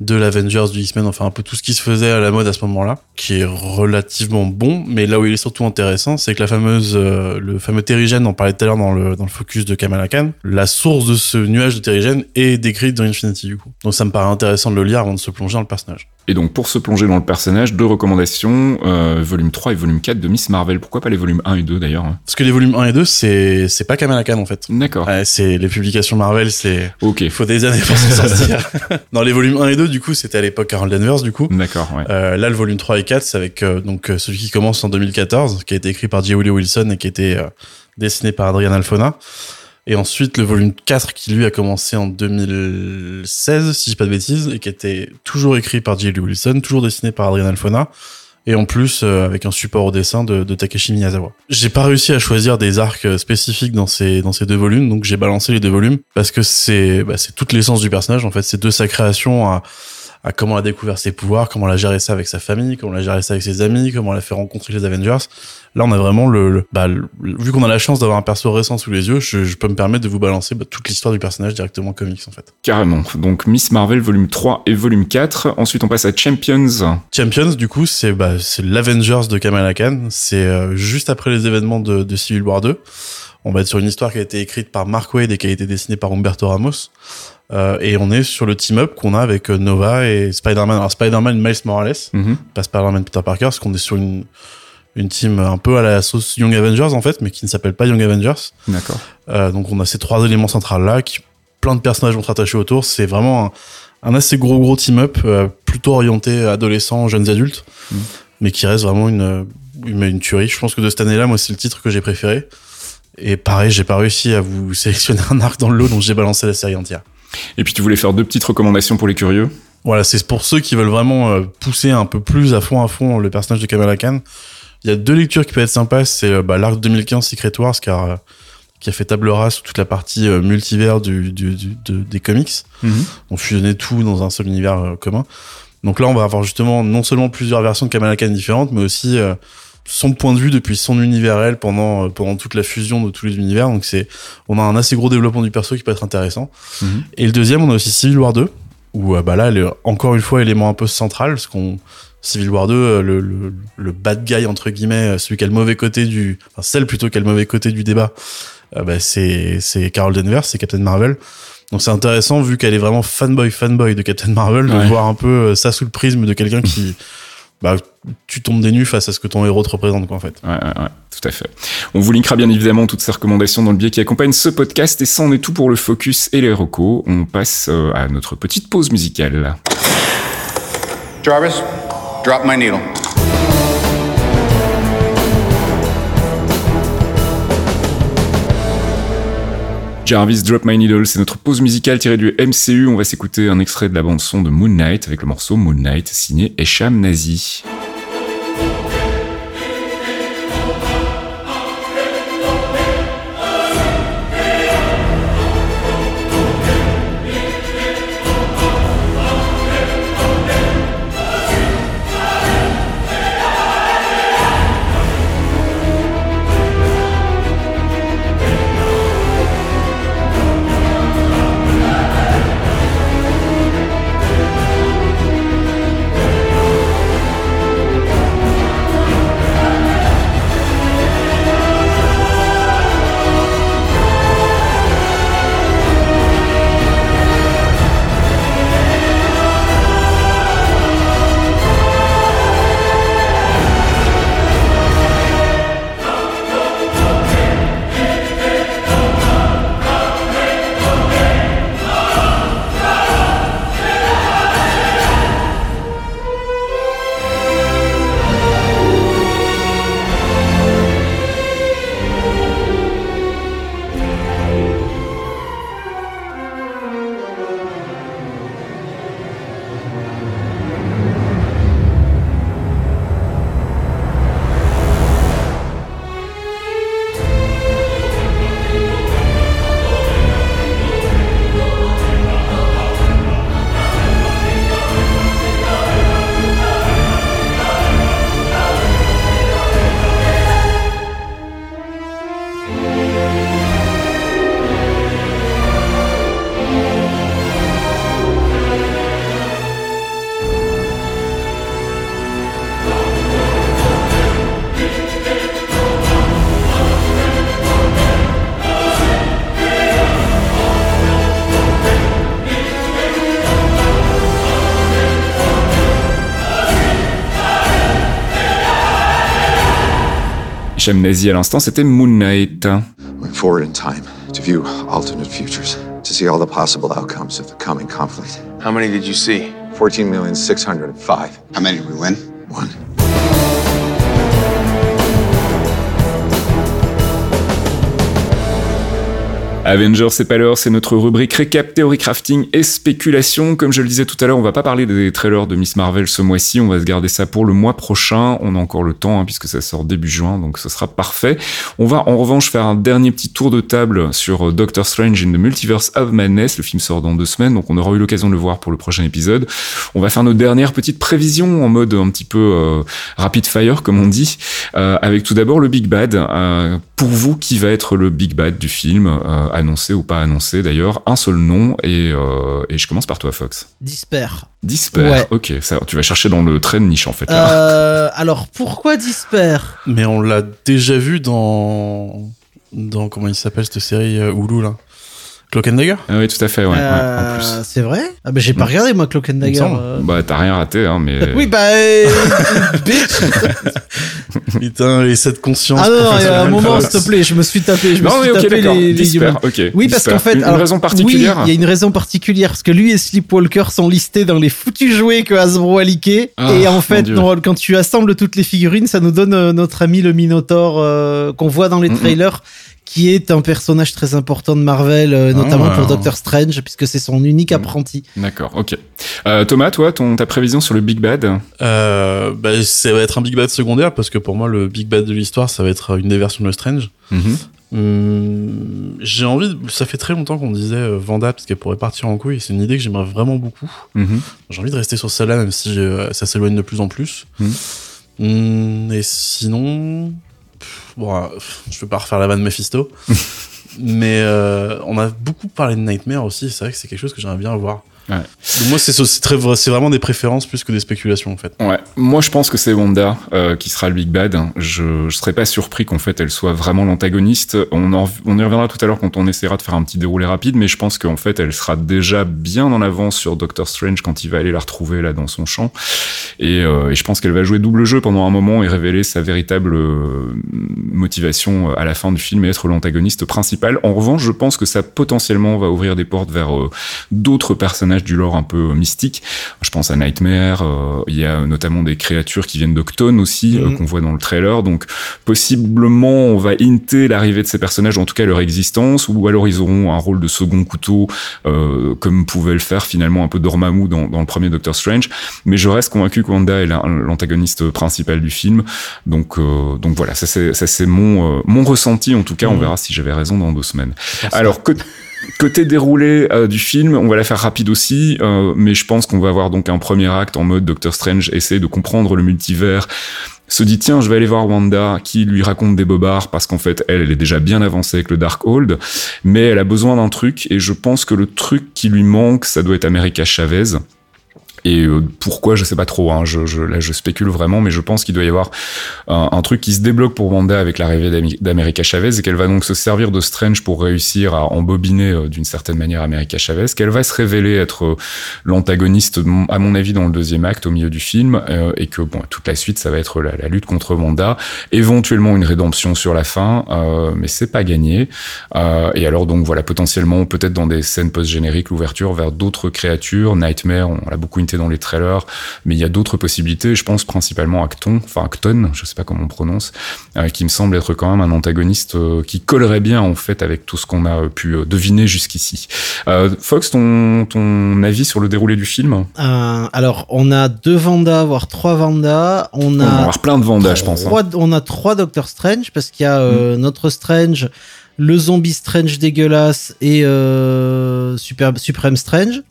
de l'Avengers, du X-Men, enfin un peu tout ce qui se faisait à la mode à ce moment-là, qui est relativement bon. Mais là où il est surtout intéressant, c'est que la fameuse, euh, le fameux terrigène, on parlait tout à l'heure dans le, dans le focus de Kamala Khan, la source de ce nuage de terrigène est décrite dans Infinity du coup. Donc ça me paraît intéressant de le lire avant de se plonger dans le personnage. Et donc, pour se plonger dans le personnage, deux recommandations, euh, volume 3 et volume 4 de Miss Marvel. Pourquoi pas les volumes 1 et 2 d'ailleurs hein Parce que les volumes 1 et 2, c'est, c'est pas Kamala Khan en fait. D'accord. Ouais, c'est les publications Marvel, c'est Ok. il faut des années pour s'en sortir. Dans les volumes 1 et 2, du coup, c'était à l'époque Carol Danvers, du coup. D'accord, ouais. Euh, là, le volume 3 et 4, c'est avec euh, donc euh, celui qui commence en 2014, qui a été écrit par J. Willie Wilson et qui a été euh, dessiné par Adrian Alfona. Et ensuite, le volume 4, qui lui a commencé en 2016, si je dis pas de bêtises, et qui était toujours écrit par J. Willie Wilson, toujours dessiné par Adrian Alfona. Et en plus, euh, avec un support au dessin de, Takeshi Miyazawa. J'ai pas réussi à choisir des arcs euh, spécifiques dans ces, dans ces deux volumes, donc j'ai balancé les deux volumes, parce que c'est, bah, c'est toute l'essence du personnage, en fait. C'est de sa création à, à comment elle a découvert ses pouvoirs, comment elle a géré ça avec sa famille, comment elle a géré ça avec ses amis, comment elle a fait rencontrer les Avengers. Là, on a vraiment le, le- bah, le- vu qu'on a la chance d'avoir un perso récent sous les yeux, je, je peux me permettre de vous balancer bah, toute l'histoire du personnage directement en comics, en fait. Carrément. Donc, Miss Marvel, volume 3 et volume 4. Ensuite, on passe à Champions. Champions, du coup, c'est bah, c'est l'Avengers de Kamala Khan. C'est euh, juste après les événements de, de Civil War 2. On va être sur une histoire qui a été écrite par Mark Wade et qui a été dessinée par Humberto Ramos. Euh, et on est sur le team-up qu'on a avec euh, Nova et Spider-Man. Alors Spider-Man, Miles Morales, Mhm. pas Spider-Man Peter Parker, parce qu'on est sur une, une team un peu à la sauce Young Avengers en fait, mais qui ne s'appelle pas Young Avengers. D'accord. Euh, donc on a ces trois éléments centraux là, qui plein de personnages vont se rattacher autour. C'est vraiment un, un assez gros gros team-up, euh, plutôt orienté adolescents, jeunes adultes, Mhm. mais qui reste vraiment une, une, une tuerie. Je pense que de cette année-là, moi c'est le titre que j'ai préféré. Et pareil, j'ai pas réussi à vous sélectionner un arc dans le lot, donc j'ai balancé la série entière. Et puis, tu voulais faire deux petites recommandations pour les curieux. Voilà, c'est pour ceux qui veulent vraiment euh, pousser un peu plus à fond à fond le personnage de Kamala Khan. Il y a deux lectures qui peuvent être sympas, c'est euh, bah, l'arc 2015 Secret Wars car euh, qui a fait table rase sur toute la partie euh, multivers du, du, du- de- des comics. On fusionnait tout dans un seul univers commun. Donc là, on va avoir justement non seulement plusieurs versions de Kamala Khan différentes, mais aussi euh, son point de vue depuis son univers elle pendant euh, pendant toute la fusion de tous les univers. Donc c'est on a un assez gros développement du perso qui peut être intéressant. Mhm. Et le deuxième, on a aussi Civil War 2 où euh, bah là, elle est encore une fois élément un peu central parce qu'on Civil War 2, euh, le, le, le bad guy entre guillemets, euh, celui qui a le mauvais côté du, enfin celle plutôt qui a le mauvais côté du débat, euh, bah, c'est c'est Carol Danvers, c'est Captain Marvel. Donc c'est intéressant vu qu'elle est vraiment fanboy fanboy de Captain Marvel de Ouais. voir un peu ça sous le prisme de quelqu'un qui bah tu tombes des nues face à ce que ton héros te représente quoi en fait. Ouais, ouais, ouais, tout à fait. On vous linkera bien évidemment toutes ces recommandations dans le biais qui accompagne ce podcast et ça en est tout pour le focus et les recos. On passe euh, à notre petite pause musicale. Jarvis, drop my needle. Jarvis Drop My Needle, c'est notre pause musicale tirée du MCU. On va s'écouter un extrait de la bande son de Moon Knight avec le morceau Moon Knight signé Esham Nazi. Esham Nazi à l'instant, c'était Moon Knight. Went forward in time to view alternate futures, to see all the possible outcomes of the coming conflict. How many did you see? 14,605. How many did we win? One. Avengers, c'est pas l'heure, c'est notre rubrique récap, théorie crafting et spéculation. Comme je le disais tout à l'heure, on va pas parler des trailers de Miss Marvel ce mois-ci, on va se garder ça pour le mois prochain. On a encore le temps, hein, puisque ça sort début juin, donc ce sera parfait. On va en revanche faire un dernier petit tour de table sur euh, Doctor Strange in the Multiverse of Madness. Le film sort dans deux semaines, donc on aura eu l'occasion de le voir pour le prochain épisode. On va faire nos dernières petites prévisions en mode un petit peu euh, rapid fire, comme on dit, euh, avec tout d'abord le Big Bad. Euh, pour vous, qui va être le Big Bad du film, euh, annoncé ou pas annoncé d'ailleurs Un seul nom, et, euh, et je commence par toi, Fox. Disper. Disper, Ouais. ok, ça, tu vas chercher dans le trait de niche en fait. Là. Euh, alors pourquoi Disper? Mais on l'a déjà vu dans dans comment il s'appelle cette série euh, Hulu là? Cloak and Dagger Ah oui, tout à fait, ouais, Euh. C'est vrai? Ah bah j'ai pas Mm. regardé moi Cloak and me Dagger. euh. Bah, t'as rien raté, hein, mais. Oui bah euh, bitch. Putain, et cette conscience. Ah non, non, il y a un moment s'il te plaît, je me suis tapé, je me Non, suis oui, ok, tapé d'accord. les, les Disper, humans. ok. Oui, parce qu'en fait, Une, une alors, raison particulière Oui, il y a une raison particulière parce que lui et Sleepwalker sont listés dans les foutus jouets que Hasbro a leaké. Ah, et en fait, non, quand tu assembles toutes les figurines, ça nous donne notre ami le Minotaur euh, qu'on voit dans les mm. trailers. Qui est un personnage très important de Marvel, euh, notamment Ah, pour. Doctor Strange, puisque c'est son unique Mm. apprenti. D'accord, ok. Euh, Thomas, toi, ton, ta prévision sur le Big Bad Euh, bah, ça va être un Big Bad secondaire parce que pour moi, le Big Bad de l'histoire, ça va être une des versions de Strange. Mhm. Hum, j'ai envie, de- ça fait très longtemps qu'on disait euh, Vanda parce qu'elle pourrait partir en couille. C'est une idée que j'aimerais vraiment beaucoup. Mhm. J'ai envie de rester sur celle-là, même si euh, ça s'éloigne de plus en plus. Mhm. Hum, et sinon, pff, bon, euh, pff, je veux pas refaire la vanne Mephisto, mais euh, on a beaucoup parlé de Nightmare aussi. C'est vrai que c'est quelque chose que j'aimerais bien voir. Donc moi, c'est c'est très, c'est vraiment des préférences plus que des spéculations en fait. Ouais, moi je pense que c'est Wanda euh, qui sera le big bad. Je, je serais pas surpris qu'en fait elle soit vraiment l'antagoniste. On, en- on y reviendra tout à l'heure quand on essaiera de faire un petit déroulé rapide, mais je pense qu'en fait elle sera déjà bien en avance sur Doctor Strange quand il va aller la retrouver là dans son champ. Et, euh, et je pense qu'elle va jouer double jeu pendant un moment et révéler sa véritable euh, motivation à la fin du film et être l'antagoniste principal. En revanche, je pense que ça potentiellement va ouvrir des portes vers euh, d'autres personnages du lore un peu mystique. Je pense à Nightmare, euh, il y a notamment des créatures qui viennent d'Octone aussi, euh, Mhm. qu'on voit dans le trailer. Donc possiblement on va hinter l'arrivée de ces personnages, en tout cas leur existence, ou alors ils auront un rôle de second couteau, euh, comme pouvait le faire finalement un peu Dormammu dans, dans le premier Doctor Strange. Mais je reste convaincu que Wanda est la- l'antagoniste principal du film. Donc, euh, donc voilà, ça c'est mon, euh, mon ressenti en tout cas. On Mhm. verra si j'avais raison dans deux semaines. Alors, côté, côté déroulé euh, du film, on va la faire rapide aussi, euh, mais je pense qu'on va avoir donc un premier acte en mode Doctor Strange essayer de comprendre le multivers, se dit tiens je vais aller voir Wanda qui lui raconte des bobards parce qu'en fait elle elle est déjà bien avancée avec le Darkhold. Mais elle a besoin d'un truc et je pense que le truc qui lui manque ça doit être America Chavez et euh, pourquoi je sais pas trop hein, je, je, là je spécule vraiment mais je pense qu'il doit y avoir un, truc qui se débloque pour Wanda avec l'arrivée d'America Chavez et qu'elle va donc se servir de Strange pour réussir à embobiner euh, d'une certaine manière America Chavez, qu'elle va se révéler être euh, l'antagoniste à mon avis dans le deuxième acte au milieu du film et que bon toute la suite ça va être la, lutte contre Wanda, éventuellement une rédemption sur la fin, mais c'est pas gagné. Et alors donc voilà potentiellement peut-être dans des scènes post-génériques l'ouverture vers d'autres créatures, Nightmare on l'a beaucoup dans les trailers, mais il y a d'autres possibilités. Je pense principalement à Acton, enfin Acton, je sais pas comment on prononce, euh, qui me semble être quand même un antagoniste euh, qui collerait bien en fait avec tout ce qu'on a pu euh, deviner jusqu'ici. Fox, ton, ton avis sur le déroulé du film? Alors, on a deux Vanda, voire trois Vanda. On On va a avoir plein de Vanda, je pense. hein. on a trois Doctor Strange parce qu'il y a Mm. notre Strange, le zombie Strange dégueulasse et euh, Super, Supreme Strange.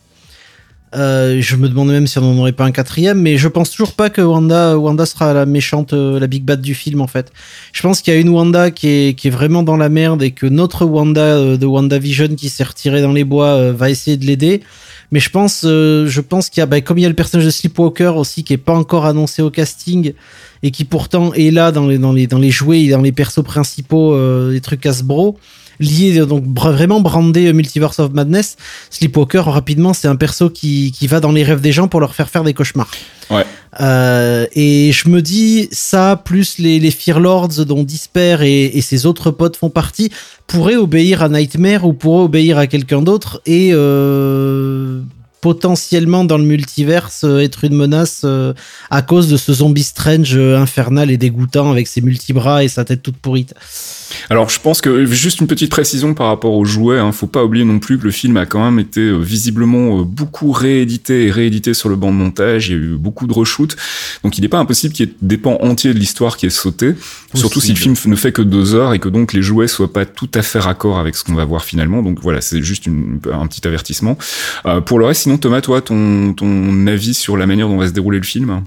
Euh, je me demande même si on n'en aurait pas un quatrième, mais je pense toujours pas que Wanda, Wanda sera la méchante, euh, la big bad du film en fait. Je pense qu'il y a une Wanda qui est, qui est vraiment dans la merde et que notre Wanda euh, de WandaVision qui s'est retirée dans les bois euh, va essayer de l'aider. Mais je pense, je pense qu'il y a, bah, comme il y a le personnage de Sleepwalker aussi qui est pas encore annoncé au casting et qui pourtant est là dans les dans les dans les jouets et dans les persos principaux des trucs Hasbro liés donc vraiment brandé euh, Multiverse of Madness. Sleepwalker rapidement c'est un perso qui qui va dans les rêves des gens pour leur faire faire des cauchemars. Ouais. Euh, et je me dis ça plus les les Fear Lords dont Disper et, et ses autres potes font partie pourraient obéir à Nightmare ou pourraient obéir à quelqu'un d'autre et euh, potentiellement dans le multiverse euh, être une menace euh, à cause de ce zombie strange euh, infernal et dégoûtant avec ses multibras et sa tête toute pourrite. Alors, je pense que juste une petite précision par rapport aux jouets. Hein, faut pas oublier non plus que le film a quand même été euh, visiblement euh, beaucoup réédité et réédité sur le banc de montage. Il y a eu beaucoup de reshoots, donc il n'est pas impossible qu'il y ait des pans entiers de l'histoire qui est sauté. Surtout si le film ne fait que deux heures et que donc les jouets soient pas tout à fait raccord avec ce qu'on va voir finalement. Donc voilà, c'est juste une- un petit avertissement. Euh, pour le reste, sinon Thomas, toi, ton, ton avis sur la manière dont va se dérouler le film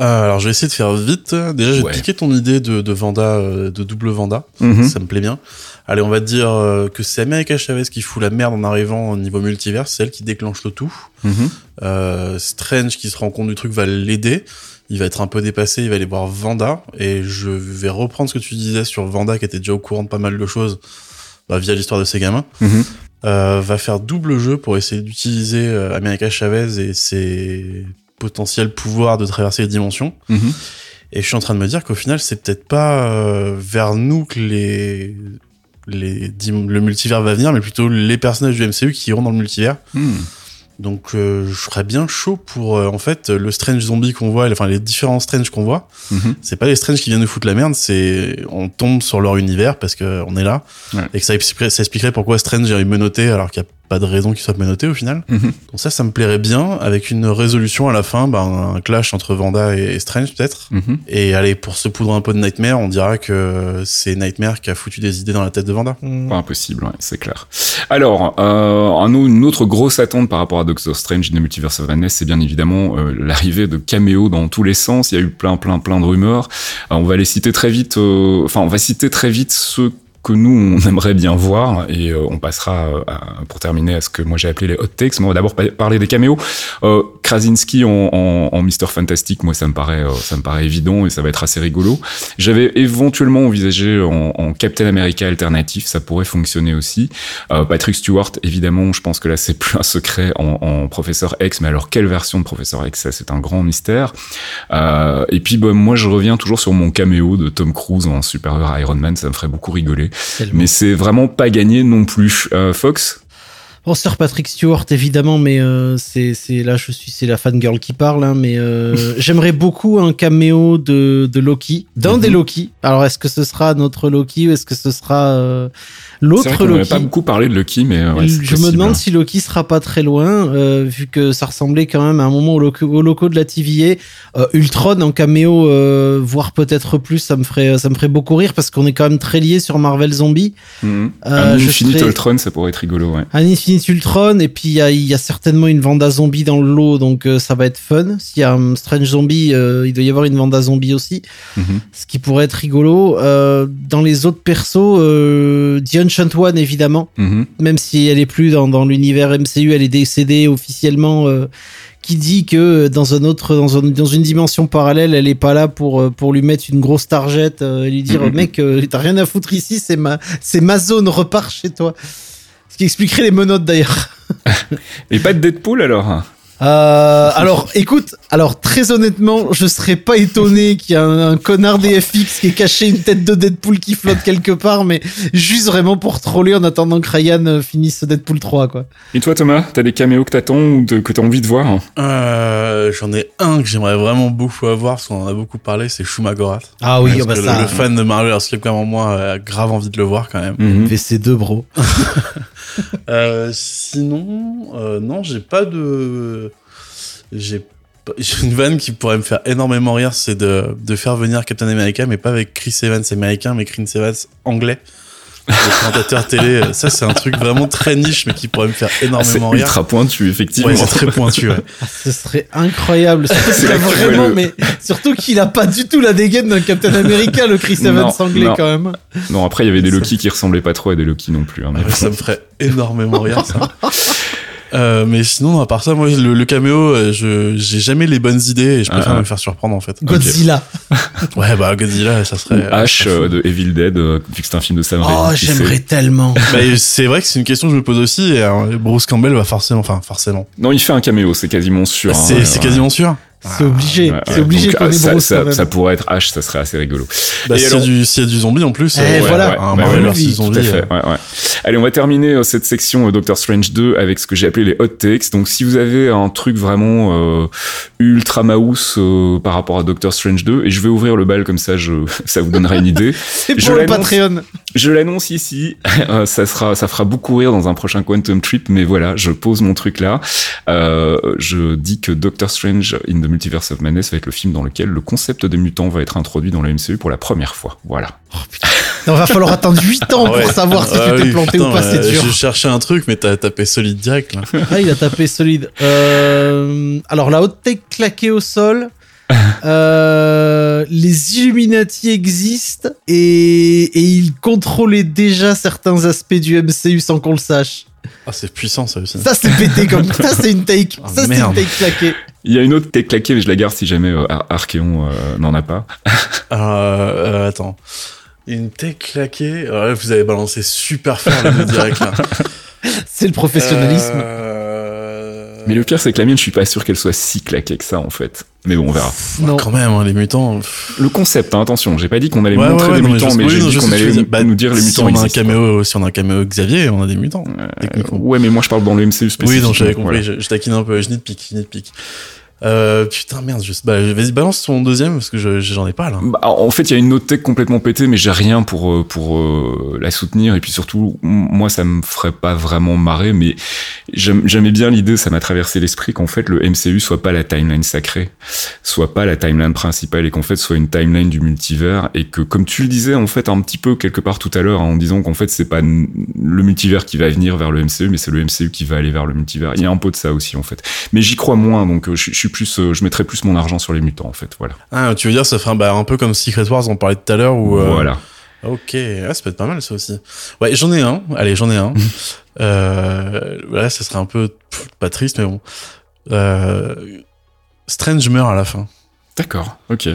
Euh, alors je vais essayer de faire vite. Déjà, j'ai Ouais. piqué ton idée de, de Vanda, euh, de double Vanda. Mhm. Ça me plaît bien. Allez, on va dire euh, que c'est America Chavez qui fout la merde en arrivant au niveau multivers, c'est elle qui déclenche le tout. Mhm. Euh, Strange qui se rend compte du truc va l'aider. Il va être un peu dépassé, il va aller voir Vanda. Et je vais reprendre ce que tu disais sur Vanda qui était déjà au courant de pas mal de choses bah, via l'histoire de ses gamins. Mhm. Euh, va faire double jeu pour essayer d'utiliser euh, America Chavez et ses potentiels pouvoirs de traverser les dimensions. Mhm. Et je suis en train de me dire qu'au final, c'est peut-être pas euh, vers nous que les, les le multivers va venir, mais plutôt les personnages du MCU qui iront dans le multivers. Hmm. Donc, euh, je serais bien chaud pour, euh, en fait, le Strange zombie qu'on voit, enfin les différents Strange qu'on voit. Mhm. C'est pas les Strange qui viennent nous foutre la merde, c'est on tombe sur leur univers parce que on est là Ouais. et que ça expliquerait, ça expliquerait pourquoi Strange est menotté alors qu'il y a pas de raison qu'il soit menotté au final. Mhm. Donc ça, ça me plairait bien, avec une résolution à la fin, ben, un clash entre Vanda et, et Strange peut-être. Mhm. Et allez, pour se poudre un peu de Nightmare, on dira que c'est Nightmare qui a foutu des idées dans la tête de Vanda. Pas impossible, ouais, c'est clair. Alors, euh, une autre grosse attente par rapport à Doctor Strange in the Multiverse of Madness, c'est bien évidemment euh, l'arrivée de caméos dans tous les sens. Il y a eu plein, plein, plein de rumeurs. Euh, on va les citer très vite. euh, Enfin, on va citer très vite ceux que nous on aimerait bien voir et euh, on passera euh, à- pour terminer à ce que moi j'ai appelé les hot takes. Mais on va d'abord pa- parler des caméos. Euh, Krasinski en, en, Mister Fantastic moi ça me paraît ça me paraît évident et ça va être assez rigolo. J'avais éventuellement envisagé en, Captain America alternatif ça pourrait fonctionner aussi. Patrick Stewart évidemment je pense que là c'est plus un secret en, Professeur X mais alors quelle version de Professeur X ça c'est un grand mystère. Et puis bah, moi je reviens toujours sur mon caméo de Tom Cruise en supérieur Iron Man ça me ferait beaucoup rigoler Mais c'est vraiment pas gagné non plus. Euh, Fox Bon, Sir Patrick Stewart, évidemment, mais euh, c'est là, je suis, c'est la fangirl qui parle, hein, mais euh, j'aimerais beaucoup un caméo de, de Loki, d'un Mhm. des Loki. Alors, est-ce que ce sera notre Loki ou est-ce que ce sera l'autre Loki pas beaucoup parlé de Loki, mais euh, ouais, Je possible. me demande si Loki sera pas très loin, euh, vu que ça ressemblait quand même à un moment au loco, au de la TVA. Euh, Ultron en caméo, euh, voire peut-être plus, ça me ferait, ça me ferait beaucoup rire parce qu'on est quand même très lié sur Marvel Zombie. Euh, un Infinite serais- Ultron, ça pourrait être rigolo, ouais. Un Infinite Ultron, et puis il y a, il y a certainement une Vanda Zombie dans le lot, donc ça va être fun. S'il y a un Strange Zombie, il doit y avoir une Vanda Zombie aussi, Mhm. ce qui pourrait être rigolo. Dans les autres persos, The Ancient One, évidemment, Mhm. même si elle est plus dans, dans l'univers MCU, elle est décédée officiellement. euh, qui dit que dans un autre, dans, un- dans une dimension parallèle, elle est pas là pour euh, pour lui mettre une grosse target euh, et lui dire Mhm. mec, euh, t'as rien à foutre ici, c'est ma c'est ma zone, repars chez toi. Ce qui expliquerait les menottes d'ailleurs. Et pas de Deadpool alors Euh, alors, écoute, alors très honnêtement, je serais pas étonné qu'il y ait un, un connard des FX qui ait caché une tête de Deadpool qui flotte quelque part, mais juste vraiment pour troller en attendant que Ryan euh, finisse Deadpool 3, quoi. Et toi Thomas, t'as des caméos que t'attends ou de- que t'as envie de voir Euh, J'en ai un que j'aimerais vraiment beaucoup avoir, parce qu'on en a beaucoup parlé, c'est Shumagorat. Ah oui, Parce oh bah que le- ça. le, fan de Marvel Escape comme moi a grave envie de le voir quand même. Mhm. VC2, bro. Euh, sinon, euh, non, j'ai pas de. J'ai une vanne qui pourrait me faire énormément rire, c'est de, de faire venir Captain America, mais pas avec Chris Evans américain, mais Chris Evans anglais. Le présentateur télé, ça c'est un truc vraiment très niche, mais qui pourrait me faire Ah, C'est énormément rire. ultra pointu effectivement. Ouais, c'est très pointu. Ouais. Ce serait incroyable. Surtout C'est vraiment, le- mais surtout qu'il a pas du tout la dégaine d'un Captain America, le Chris Evans Non, anglais non. quand même. Non après il y avait des Loki qui ressemblaient pas trop à des Loki non plus. hein, Ouais, ça me ferait énormément rire, ça. Euh, mais sinon, à part ça, moi, le, le caméo, euh, je j'ai jamais les bonnes idées et je préfère Ah. me faire surprendre en fait. Godzilla. Ouais, bah Godzilla, ça serait. Euh, fou. de Evil Dead, euh, vu que c'est un film de Sam Oh, Raimi. qui j'aimerais tellement. Bah, c'est vrai que c'est une question que je me pose aussi. Et, euh, Bruce Campbell va forcément, enfin forcément. Non, il fait un caméo, c'est quasiment sûr. hein, c'est ouais, c'est ouais. quasiment sûr. C'est obligé. C'est ouais. obligé Donc, qu'on ah, ça, ça, ça pourrait être Ash, ça serait assez rigolo. Bah, s'il y, a alors- du- s'il y a du zombie en plus, Eh, voilà. un Bah Marvel ouais, vs oui, zombie. Tout à fait, euh. Allez, on va terminer euh, cette section euh, Doctor Strange 2 avec ce que j'ai appelé les hot takes. Donc, si vous avez un truc vraiment euh, ultra mouse euh, par rapport à Doctor Strange 2, et je vais ouvrir le bal comme ça, je, ça vous donnera une idée. C'est je pour le l'annonce. Patreon. Je l'annonce ici, euh, ça sera, ça fera beaucoup rire dans un prochain Quantum Trip, mais voilà, je pose mon truc là. Euh, je dis que Doctor Strange in the Multiverse of Madness va être le film dans lequel le concept des mutants va être introduit dans la MCU pour la première fois. Voilà. Il va falloir attendre 8 ans ouais. pour savoir si Ah tu t'es oui, planté putain, ou pas, c'est dur. Je cherchais un truc, mais t'as tapé solide direct là. Ah, il a tapé solide. Euh, alors, la haute tech claquée au sol. Euh, les Illuminati existent et, et ils contrôlaient déjà certains aspects du MCU sans qu'on le sache. Ah, c'est puissant ça aussi. Ça, c'est pété comme. Ça, c'est une take. Ah, ça, c'est une take claquée. Il y a une autre tech claquée, mais je la garde si jamais euh, Ar- Archeon euh, n'en a pas. Euh, euh, attends. Une tech claquée. Alors là, vous avez balancé super fort le direct là. C'est le professionnalisme. Euh... Mais le pire, c'est que la mienne, je suis pas sûr qu'elle soit si claquée que ça, en fait. Mais bon, on verra. non. Quand même, hein, les mutants. pff. Le concept, hein, attention, j'ai pas dit qu'on allait Ouais, montrer ouais, des non, mutants, mais oui, j'ai non, dit qu'on allait. Bah, nous dire les si mutants on a un caméo, si on a un caméo Xavier, on a des mutants. techniquement. Ouais, mais moi, je parle dans le MCU spécifiquement. Oui, donc j'avais compris. voilà. Je, je taquine un peu. Je nitpick, je nitpick. Euh, putain, merde, je... bah, vas-y, balance ton deuxième, parce que je- j'en ai pas, là. Bah, en fait, il y a une autre tech complètement pétée, mais j'ai rien pour euh, pour euh, la soutenir. Et puis surtout, moi, ça me ferait pas vraiment marrer, mais j'aimais bien l'idée, ça m'a traversé l'esprit qu'en fait le MCU soit pas la timeline sacrée, soit pas la timeline principale, et qu'en fait soit une timeline du multivers, et que comme tu le disais en fait un petit peu quelque part tout à l'heure, en disant qu'en fait c'est pas le multivers qui va venir vers le MCU, mais c'est le MCU qui va aller vers le multivers. Il y a un peu de ça aussi en fait, mais j'y crois moins, donc je suis plus, euh, je mettrais plus mon argent sur les mutants en fait, voilà. Ah, tu veux dire, ça ferait un, bah, un peu comme Secret Wars, on parlait tout à l'heure, où... euh, Voilà. Ok, ah, ça peut être pas mal ça aussi. Ouais, j'en ai un. Allez, j'en ai un. euh, là, ça serait un peu pff, pas triste, mais bon. Euh, Strange meurt à la fin. D'accord, ok.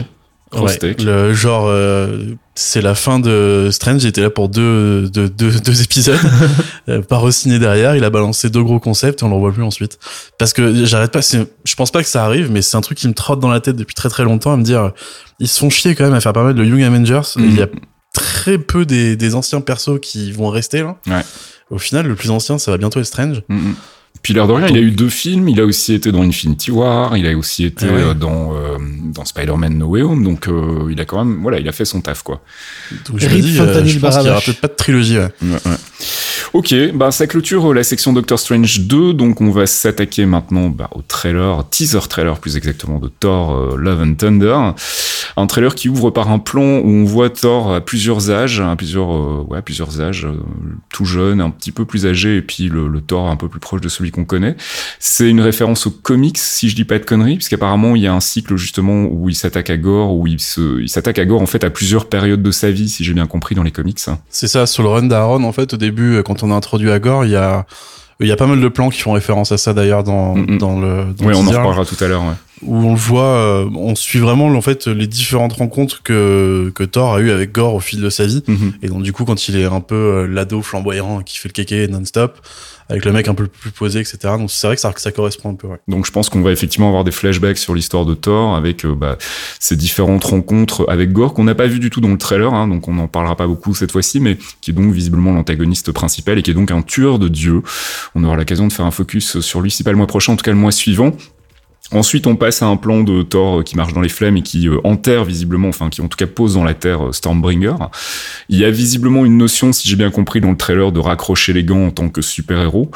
Ouais, le genre, euh, c'est la fin de Strange. J'étais là pour deux, deux, deux, deux épisodes. euh, pas re-signé derrière. Il a balancé deux gros concepts et on le revoit plus ensuite. Parce que j'arrête pas. Je pense pas que ça arrive, mais c'est un truc qui me trotte dans la tête depuis très très longtemps à me dire, ils se font chier quand même à faire pas mal de Young Avengers. et Il y a très peu des, des anciens persos qui vont rester là. Ouais. Au final, le plus ancien, ça va bientôt être Strange. Mm. Puis l'air de rien, il a eu deux films. Il a aussi été dans Infinity War. Il a aussi été Ah ouais. euh, dans euh, dans Spider-Man No Way Home. Donc euh, il a quand même, voilà, il a fait son taf quoi. Donc je me dis, euh, je pense qu'il y aura peut-être pas de trilogie. Ouais. Ouais, ouais. Ok, bah ça clôture euh, la section Doctor Strange 2, donc on va s'attaquer maintenant bah, au trailer, teaser trailer plus exactement de Thor euh, Love and Thunder, un trailer qui ouvre par un plan où on voit Thor à plusieurs âges, à plusieurs euh, ouais, plusieurs âges, tout jeune, un petit peu plus âgé et puis le, Thor un peu plus proche de celui qu'on connaît. C'est une référence aux comics, si je dis pas de conneries, puisqu'apparemment il y a un cycle justement où il s'attaque à Gore, où il se il s'attaque à Gore en fait à plusieurs périodes de sa vie, si j'ai bien compris dans les comics. C'est ça, sur le run d'Aaron, en fait, au début, euh, quand on a introduit à Gore, il y a, il y a pas mal de plans qui font référence à ça d'ailleurs dans, Mm, mm. dans le. Dans le on en reparlera tout à l'heure. Ouais. Où on le voit, euh, on suit vraiment en fait les différentes rencontres que que Thor a eu avec Gore au fil de sa vie. Mhm. Et donc du coup, quand il est un peu euh, l'ado flamboyant qui fait le kéké non-stop, avec le mec un peu plus posé, etc. Donc c'est vrai que ça, correspond un peu. Ouais. Donc je pense qu'on va effectivement avoir des flashbacks sur l'histoire de Thor avec euh, bah, ces différentes rencontres avec Gore qu'on n'a pas vu du tout dans le trailer, hein, donc on n'en parlera pas beaucoup cette fois-ci, mais qui est donc visiblement l'antagoniste principal et qui est donc un tueur de dieu. On aura l'occasion de faire un focus sur lui, si pas le mois prochain, en tout cas le mois suivant. Ensuite, on passe à un plan de Thor euh, qui marche dans les flammes et qui euh, enterre visiblement, enfin qui en tout cas pose dans la terre euh, Stormbringer. Il y a visiblement une notion, si j'ai bien compris dans le trailer, de raccrocher les gants en tant que super-héros.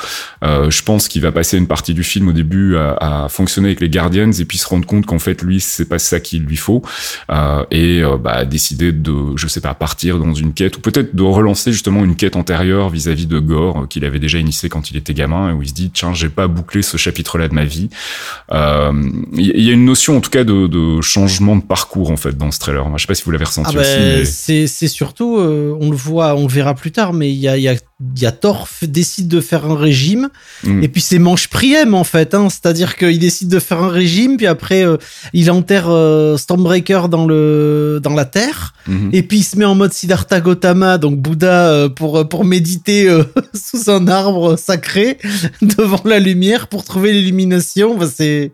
Euh, je pense qu'il va passer une partie du film au début à, à fonctionner avec les Guardians et puis se rendre compte qu'en fait lui c'est pas ça qu'il lui faut euh, et euh, bah, décider de, je sais pas, partir dans une quête ou peut-être de relancer justement une quête antérieure vis-à-vis de Gore qu'il avait déjà initié quand il était gamin et où il se dit tiens j'ai pas bouclé ce chapitre-là de ma vie. Il y a une notion en tout cas de, de changement de parcours en fait dans ce trailer. Je sais pas si vous l'avez ressenti Ah aussi. ben, Mais... c'est surtout, euh, on le voit, on le verra plus tard, mais il y a, il y a, il y a Thor f- décide de faire un régime, Mm. et puis c'est manche priem en fait, hein, c'est-à-dire qu'il décide de faire un régime, puis après euh, il enterre euh, Stormbreaker dans le dans la terre, Mhm. et puis il se met en mode Siddhartha Gautama, donc Bouddha euh, pour pour méditer sous un arbre sacré devant la lumière pour trouver l'illumination. Bah, c'est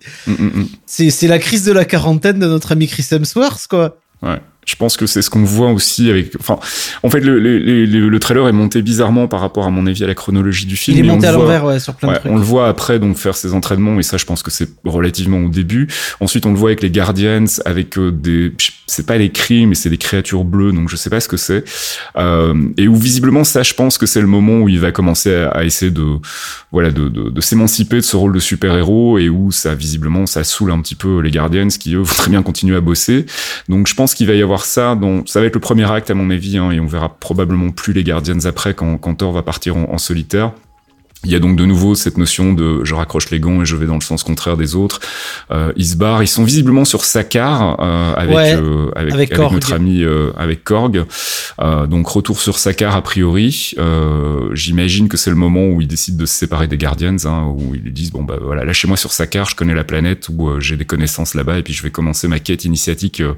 c'est c'est la crise de la quarantaine de notre ami Chris Hemsworth quoi. Ouais. Je pense que c'est ce qu'on voit aussi avec. Enfin, en fait, le, le, le, le trailer est monté bizarrement par rapport à mon avis à la chronologie du film. Il est monté à l'envers ouais, sur plein Ouais, de trucs. on le voit après donc faire ses entraînements et ça je pense que c'est relativement au début. Ensuite on le voit avec les Guardians avec euh, des c'est pas les cris mais c'est des créatures bleues donc je sais pas ce que c'est euh, et où visiblement ça je pense que c'est le moment où il va commencer à, à essayer de voilà de, de, de s'émanciper de ce rôle de super héros et où ça visiblement ça saoule un petit peu les Guardians qui eux voudraient bien continuer à bosser. Donc je pense qu'il va y avoir ça dans ça va être le premier acte à mon avis hein, et on verra probablement plus les Guardians après quand, quand Thor va partir en solitaire. Il y a donc de nouveau cette notion de je raccroche les gants et je vais dans le sens contraire des autres. Euh, ils se barrent, ils sont visiblement sur Sakar euh, avec, Ouais, euh, avec, avec avec Korg. notre ami euh, avec Korg. Euh, donc retour sur Sakar a priori. Euh, J'imagine que c'est le moment où ils décident de se séparer des Guardians, hein, où ils lui disent bon bah voilà lâchez-moi sur Sakar, je connais la planète où euh, j'ai des connaissances là-bas et puis je vais commencer ma quête initiatique euh,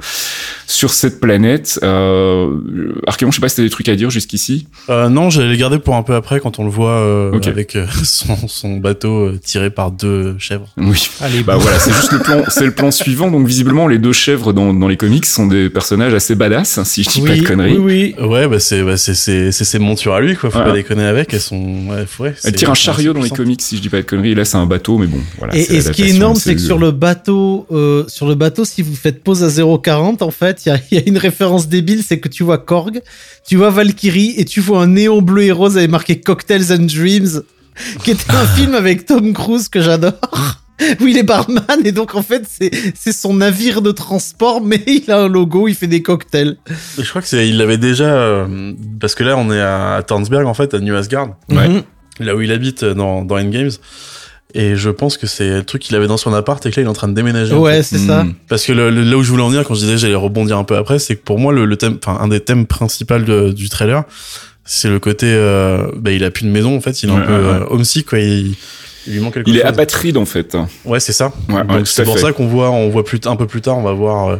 sur cette planète. Euh, Archéon, je sais pas si t'as des trucs à dire jusqu'ici? Euh, non, j'allais les garder pour un peu après quand on le voit euh, Ok. Avec son, son bateau euh, tiré par deux chèvres. Oui. Allez, Bah voilà, c'est juste le plan, c'est le plan suivant. Donc visiblement, les deux chèvres dans, dans les comics sont des personnages assez badass, hein, si je dis pas de conneries. oui, oui. Ouais, bah c'est bah c'est c'est c'est ses montures à lui quoi. Faut pas déconner avec. Elles sont ouais, faut- ouais, Elle tire un chariot dans les comics, si je dis pas de conneries. Là, c'est un bateau, mais bon, voilà. Et, ce qui est énorme, c'est que sur le bateau, euh, sur le bateau, si vous faites pause à 0,40, en fait, il y a, il y a une référence débile, c'est que tu vois Korg, tu vois Valkyrie et tu vois un néon bleu et rose avec marqué Cocktails and Dreams, qui était un film avec Tom Cruise que j'adore. Où il est barman et donc en fait c'est c'est son navire de transport mais il a un logo, il fait des cocktails. Et Je crois que c'est il l'avait déjà euh, parce que là on est à, à Townsburg en fait à New Asgard, Ouais. Mhm. là où il habite euh, dans dans Endgames. Et je pense que c'est le truc qu'il avait dans son appart et que là il est en train de déménager. en Ouais, fait. c'est ça. Mm. Parce que le- le- là où je voulais en venir quand je disais j'allais rebondir un peu après, c'est que pour moi le, le thème, enfin un des thèmes principaux de- du trailer, c'est le côté, euh, bah il a plus de maison en fait, il est Ouais, un peu ouais, euh, homesick quoi, il, il lui manque quelque Il est chose. apatride en fait. Ouais, c'est ça. Ouais, Donc c'est pour fait. ça qu'on voit, on voit plus un peu plus tard, on va voir, euh,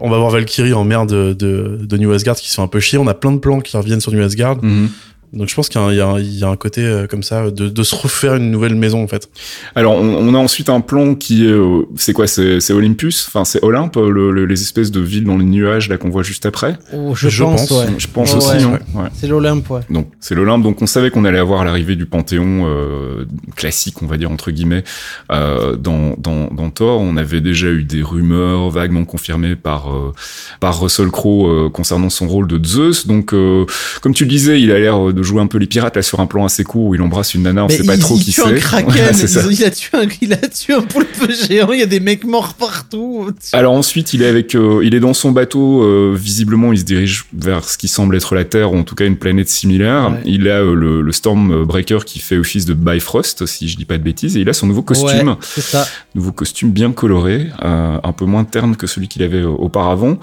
on va voir Valkyrie en mer de, de, de New Asgard qui se fait un peu chier. On a plein de plans qui reviennent sur New Asgard. Mhm. Donc je pense qu'il y a, un- il y a un- il y a un côté euh, comme ça de, de se refaire une nouvelle maison en fait. Alors, on, on a ensuite un plan qui est, euh, c'est quoi, c'est c'est Olympus, enfin c'est Olympe, le- le- les espèces de villes dans les nuages là qu'on voit juste après? Oh, je, Je pense, pense. ouais. Je pense aussi. ouais. hein, ouais. C'est l'Olympe, ouais. Donc c'est l'Olympe, donc on savait qu'on allait avoir l'arrivée du Panthéon euh, classique, on va dire entre guillemets, euh, dans, dans, dans Thor. On avait déjà eu des rumeurs vaguement confirmées par euh, par Russell Crowe euh, concernant son rôle de Zeus. Donc euh, comme tu le disais, il a l'air de jouer un peu les pirates là sur un plan assez court où il embrasse une nana, on Mais sait pas il, trop il qui c'est. il, a tué un, il a tué un poulpe géant, il y a des mecs morts partout. Alors ensuite, il est avec, euh, il est dans son bateau. euh, visiblement, il se dirige vers ce qui semble être la Terre, ou en tout cas une planète similaire. Ouais. Il a euh, le, le Stormbreaker qui fait office de Bifrost, si je dis pas de bêtises, et il a son nouveau costume, Ouais, c'est ça. nouveau costume bien coloré, un peu moins terne que celui qu'il avait auparavant.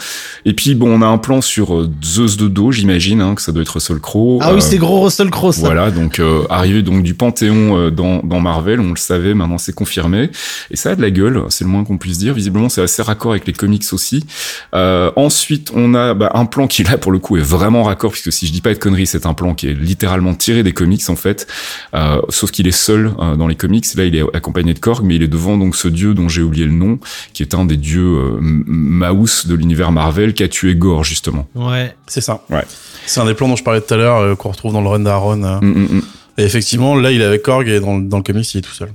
Et puis bon, on a un plan sur Zeus de dos, j'imagine, hein, que ça doit être Russell Crowe. Ah oui, c'est gros Russell Crowe, ça. voilà, donc euh, arrivé donc du Panthéon euh, dans, dans Marvel, on le savait, maintenant c'est confirmé, et ça a de la gueule, c'est le moins qu'on puisse dire. Visiblement, c'est assez raccord avec les comics aussi. Euh, ensuite, on a bah, un plan qui là pour le coup est vraiment raccord, puisque si je dis pas de conneries, c'est un plan qui est littéralement tiré des comics en fait, euh, sauf qu'il est seul euh, dans les comics. Là, il est accompagné de Korg, mais il est devant donc ce dieu dont j'ai oublié le nom, qui est un des dieux euh, Maus de l'univers Marvel, qui a tué Gore justement. Ouais. C'est ça. Ouais. C'est un des plans dont je parlais tout à l'heure euh, qu'on retrouve dans le run d'Aaron. euh. Mm, mm, mm. Et effectivement, là, il est avec Korg et dans, dans le comics, il est tout seul.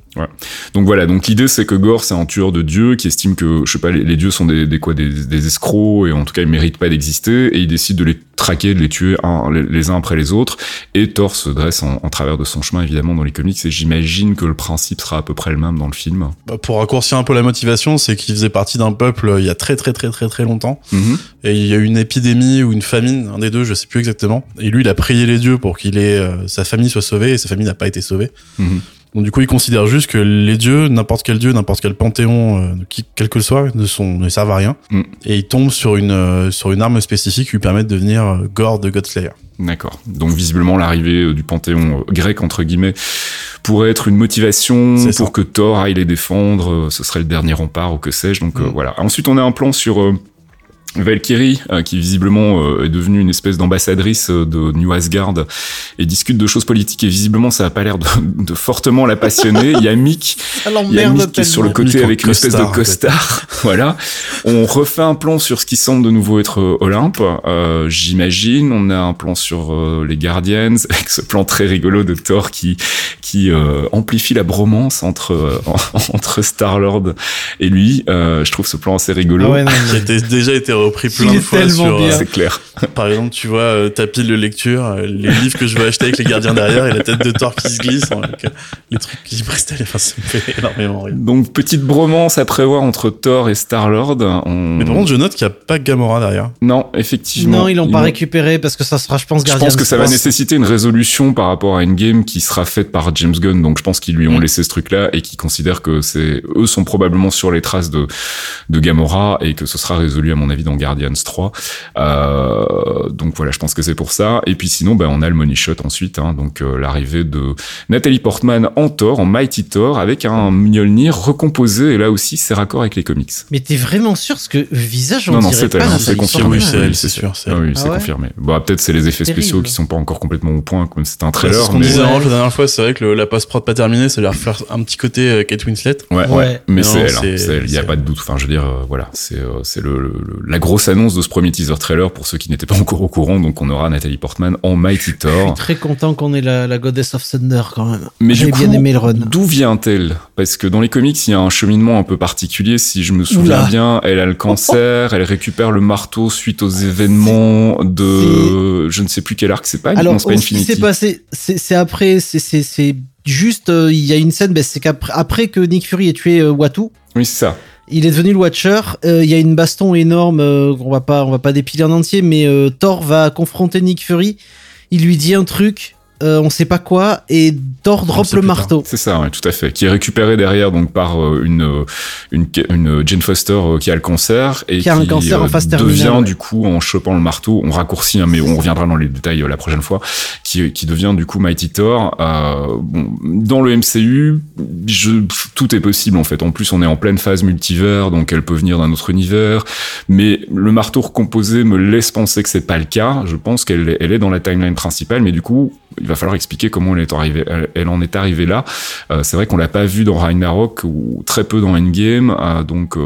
Donc voilà, donc l'idée c'est que Gore c'est un tueur de dieux qui estime que je sais pas les, les dieux sont des, des quoi des, des escrocs et en tout cas ils méritent pas d'exister et il décide de les traquer, de les tuer un- les, les uns après les autres et Thor se dresse en, en travers de son chemin évidemment dans les comics et j'imagine que le principe sera à peu près le même dans le film. Bah, pour raccourcir un peu la motivation, c'est qu'il faisait partie d'un peuple euh, il y a très très très très très longtemps. Mhm. Et il y a eu une épidémie ou une famine, un des deux, je sais plus exactement. Et lui, il a prié les dieux pour qu'il ait euh, sa famille soit sauvée et sa famille n'a pas été sauvée. Mhm. Donc du coup, il considère juste que les dieux, n'importe quel dieu, n'importe quel panthéon, euh, qui, quel que soit, ne sont ne servent à rien. Mhm. Et il tombe sur une euh, sur une arme spécifique qui lui permet de devenir euh, Gore de Godslayer. D'accord. Donc visiblement l'arrivée du panthéon grec entre guillemets pourrait être une motivation pour que Thor aille les défendre, ce serait le dernier rempart ou que sais-je. Donc Mm. voilà. Ensuite on a un plan sur Valkyrie, euh, qui visiblement euh, est devenue une espèce d'ambassadrice euh, de New Asgard et discute de choses politiques et visiblement ça a pas l'air de, de fortement la passionner. Il y a Mick, il y a Mick qui est sur le côté Mick avec une espèce de costard, voilà. On refait un plan sur ce qui semble de nouveau être Olympe, euh, j'imagine. On a un plan sur euh, les Guardians avec ce plan très rigolo de Thor qui qui euh, amplifie la bromance entre euh, entre Star Lord et lui. Euh, je trouve ce plan assez rigolo. Ah ouais, non, Qui a été- déjà été repris plein de fois tellement sur. bien. euh, C'est clair. par exemple, tu vois euh, ta pile de lecture, euh, les livres que je veux acheter avec les gardiens derrière et la tête de Thor qui se glisse, hein, avec, euh, les trucs qui prestent. Enfin, ça me fait énormément rire. Donc petite bromance à prévoir entre Thor et Star Lord. On... Mais par contre, je note qu'il n'y a pas Gamora derrière. non, effectivement. Non, ils l'ont pas récupéré parce que ça sera, je pense, Je Guardians. pense que ça va nécessiter une résolution par rapport à une game qui sera faite par James Gunn. Donc je pense qu'ils lui ont laissé ce truc-là et qu'ils considèrent que c'est eux sont probablement sur les traces de de Gamora et que ce sera résolu à mon avis dans dans Guardians 3. Euh, donc voilà, je pense que c'est pour ça. Et puis sinon, ben, on a le money shot ensuite, hein, donc euh, l'arrivée de Nathalie Portman en Thor, en Mighty Thor, avec un Mjolnir recomposé. Et là aussi, c'est raccord avec les comics. Mais t'es vraiment sûr? Parce que visage, on Non, non, dirait c'est c'est confirmé. C'est elle, c'est sûr. c'est Ah elle. oui, Ah c'est ouais? confirmé. Bon, peut-être c'est les effets spéciaux qui sont pas encore complètement au point, comme c'est un C'est trailer. ce qu'on mais... disait la dernière fois, c'est vrai que le- la post-prod pas terminée, ça lui a refaire un petit côté euh, Kate Winslet. Ouais, ouais, Ouais. mais Mais c'est non, elle, hein, c'est- c'est elle, il y a c'est pas de doute. Enfin, je veux dire, euh, voilà, c'est euh, c'est le, le- le- la grosse annonce de ce premier teaser trailer pour ceux qui n'étaient pas encore au courant. Donc, on aura Nathalie Portman en Mighty Je suis Thor. très content qu'on ait la, la Goddess of Thunder quand même. Mais J'ai bien aimé le run. d'où vient-elle? Parce que dans les comics, il y a un cheminement un peu particulier. Si je me souviens Oula. bien, elle a le cancer, elle récupère le marteau suite aux événements de, je ne sais plus quel arc. C'est pas, Alors, pas ce qui s'est passé, c'est après, c'est- juste, euh, il y a une scène, ben, c'est qu'après après que Nick Fury ait tué euh, Watu, Oui, c'est ça. Il est devenu le Watcher. euh, Il y a une baston énorme, euh, on va pas, on va pas dépiler en entier, mais euh, Thor va confronter Nick Fury. Il lui dit un truc, euh, on sait pas quoi, et Thor drop le marteau. C'est ça, ouais, tout à fait. Qui est récupéré derrière donc par euh, une, euh, une une Jane Foster euh, qui a le cancer et Qui a un cancer en phase terminale, devient ouais. du coup en chopant le marteau, on raccourcit, hein, mais on reviendra dans les détails la prochaine fois, qui qui devient du coup Mighty Thor. Euh, bon, dans le MCU, je, tout est possible en fait. En plus, on est en pleine phase multivers, donc elle peut venir d'un autre univers. Mais le marteau recomposé me laisse penser que c'est pas le cas. Je pense qu'elle est- elle est dans la timeline principale, mais du coup, il va falloir expliquer comment elle est arrivée, elle, elle en est arrivée là. Euh, c'est vrai qu'on l'a pas vu dans Ragnarok ou très peu dans Endgame, euh, donc euh,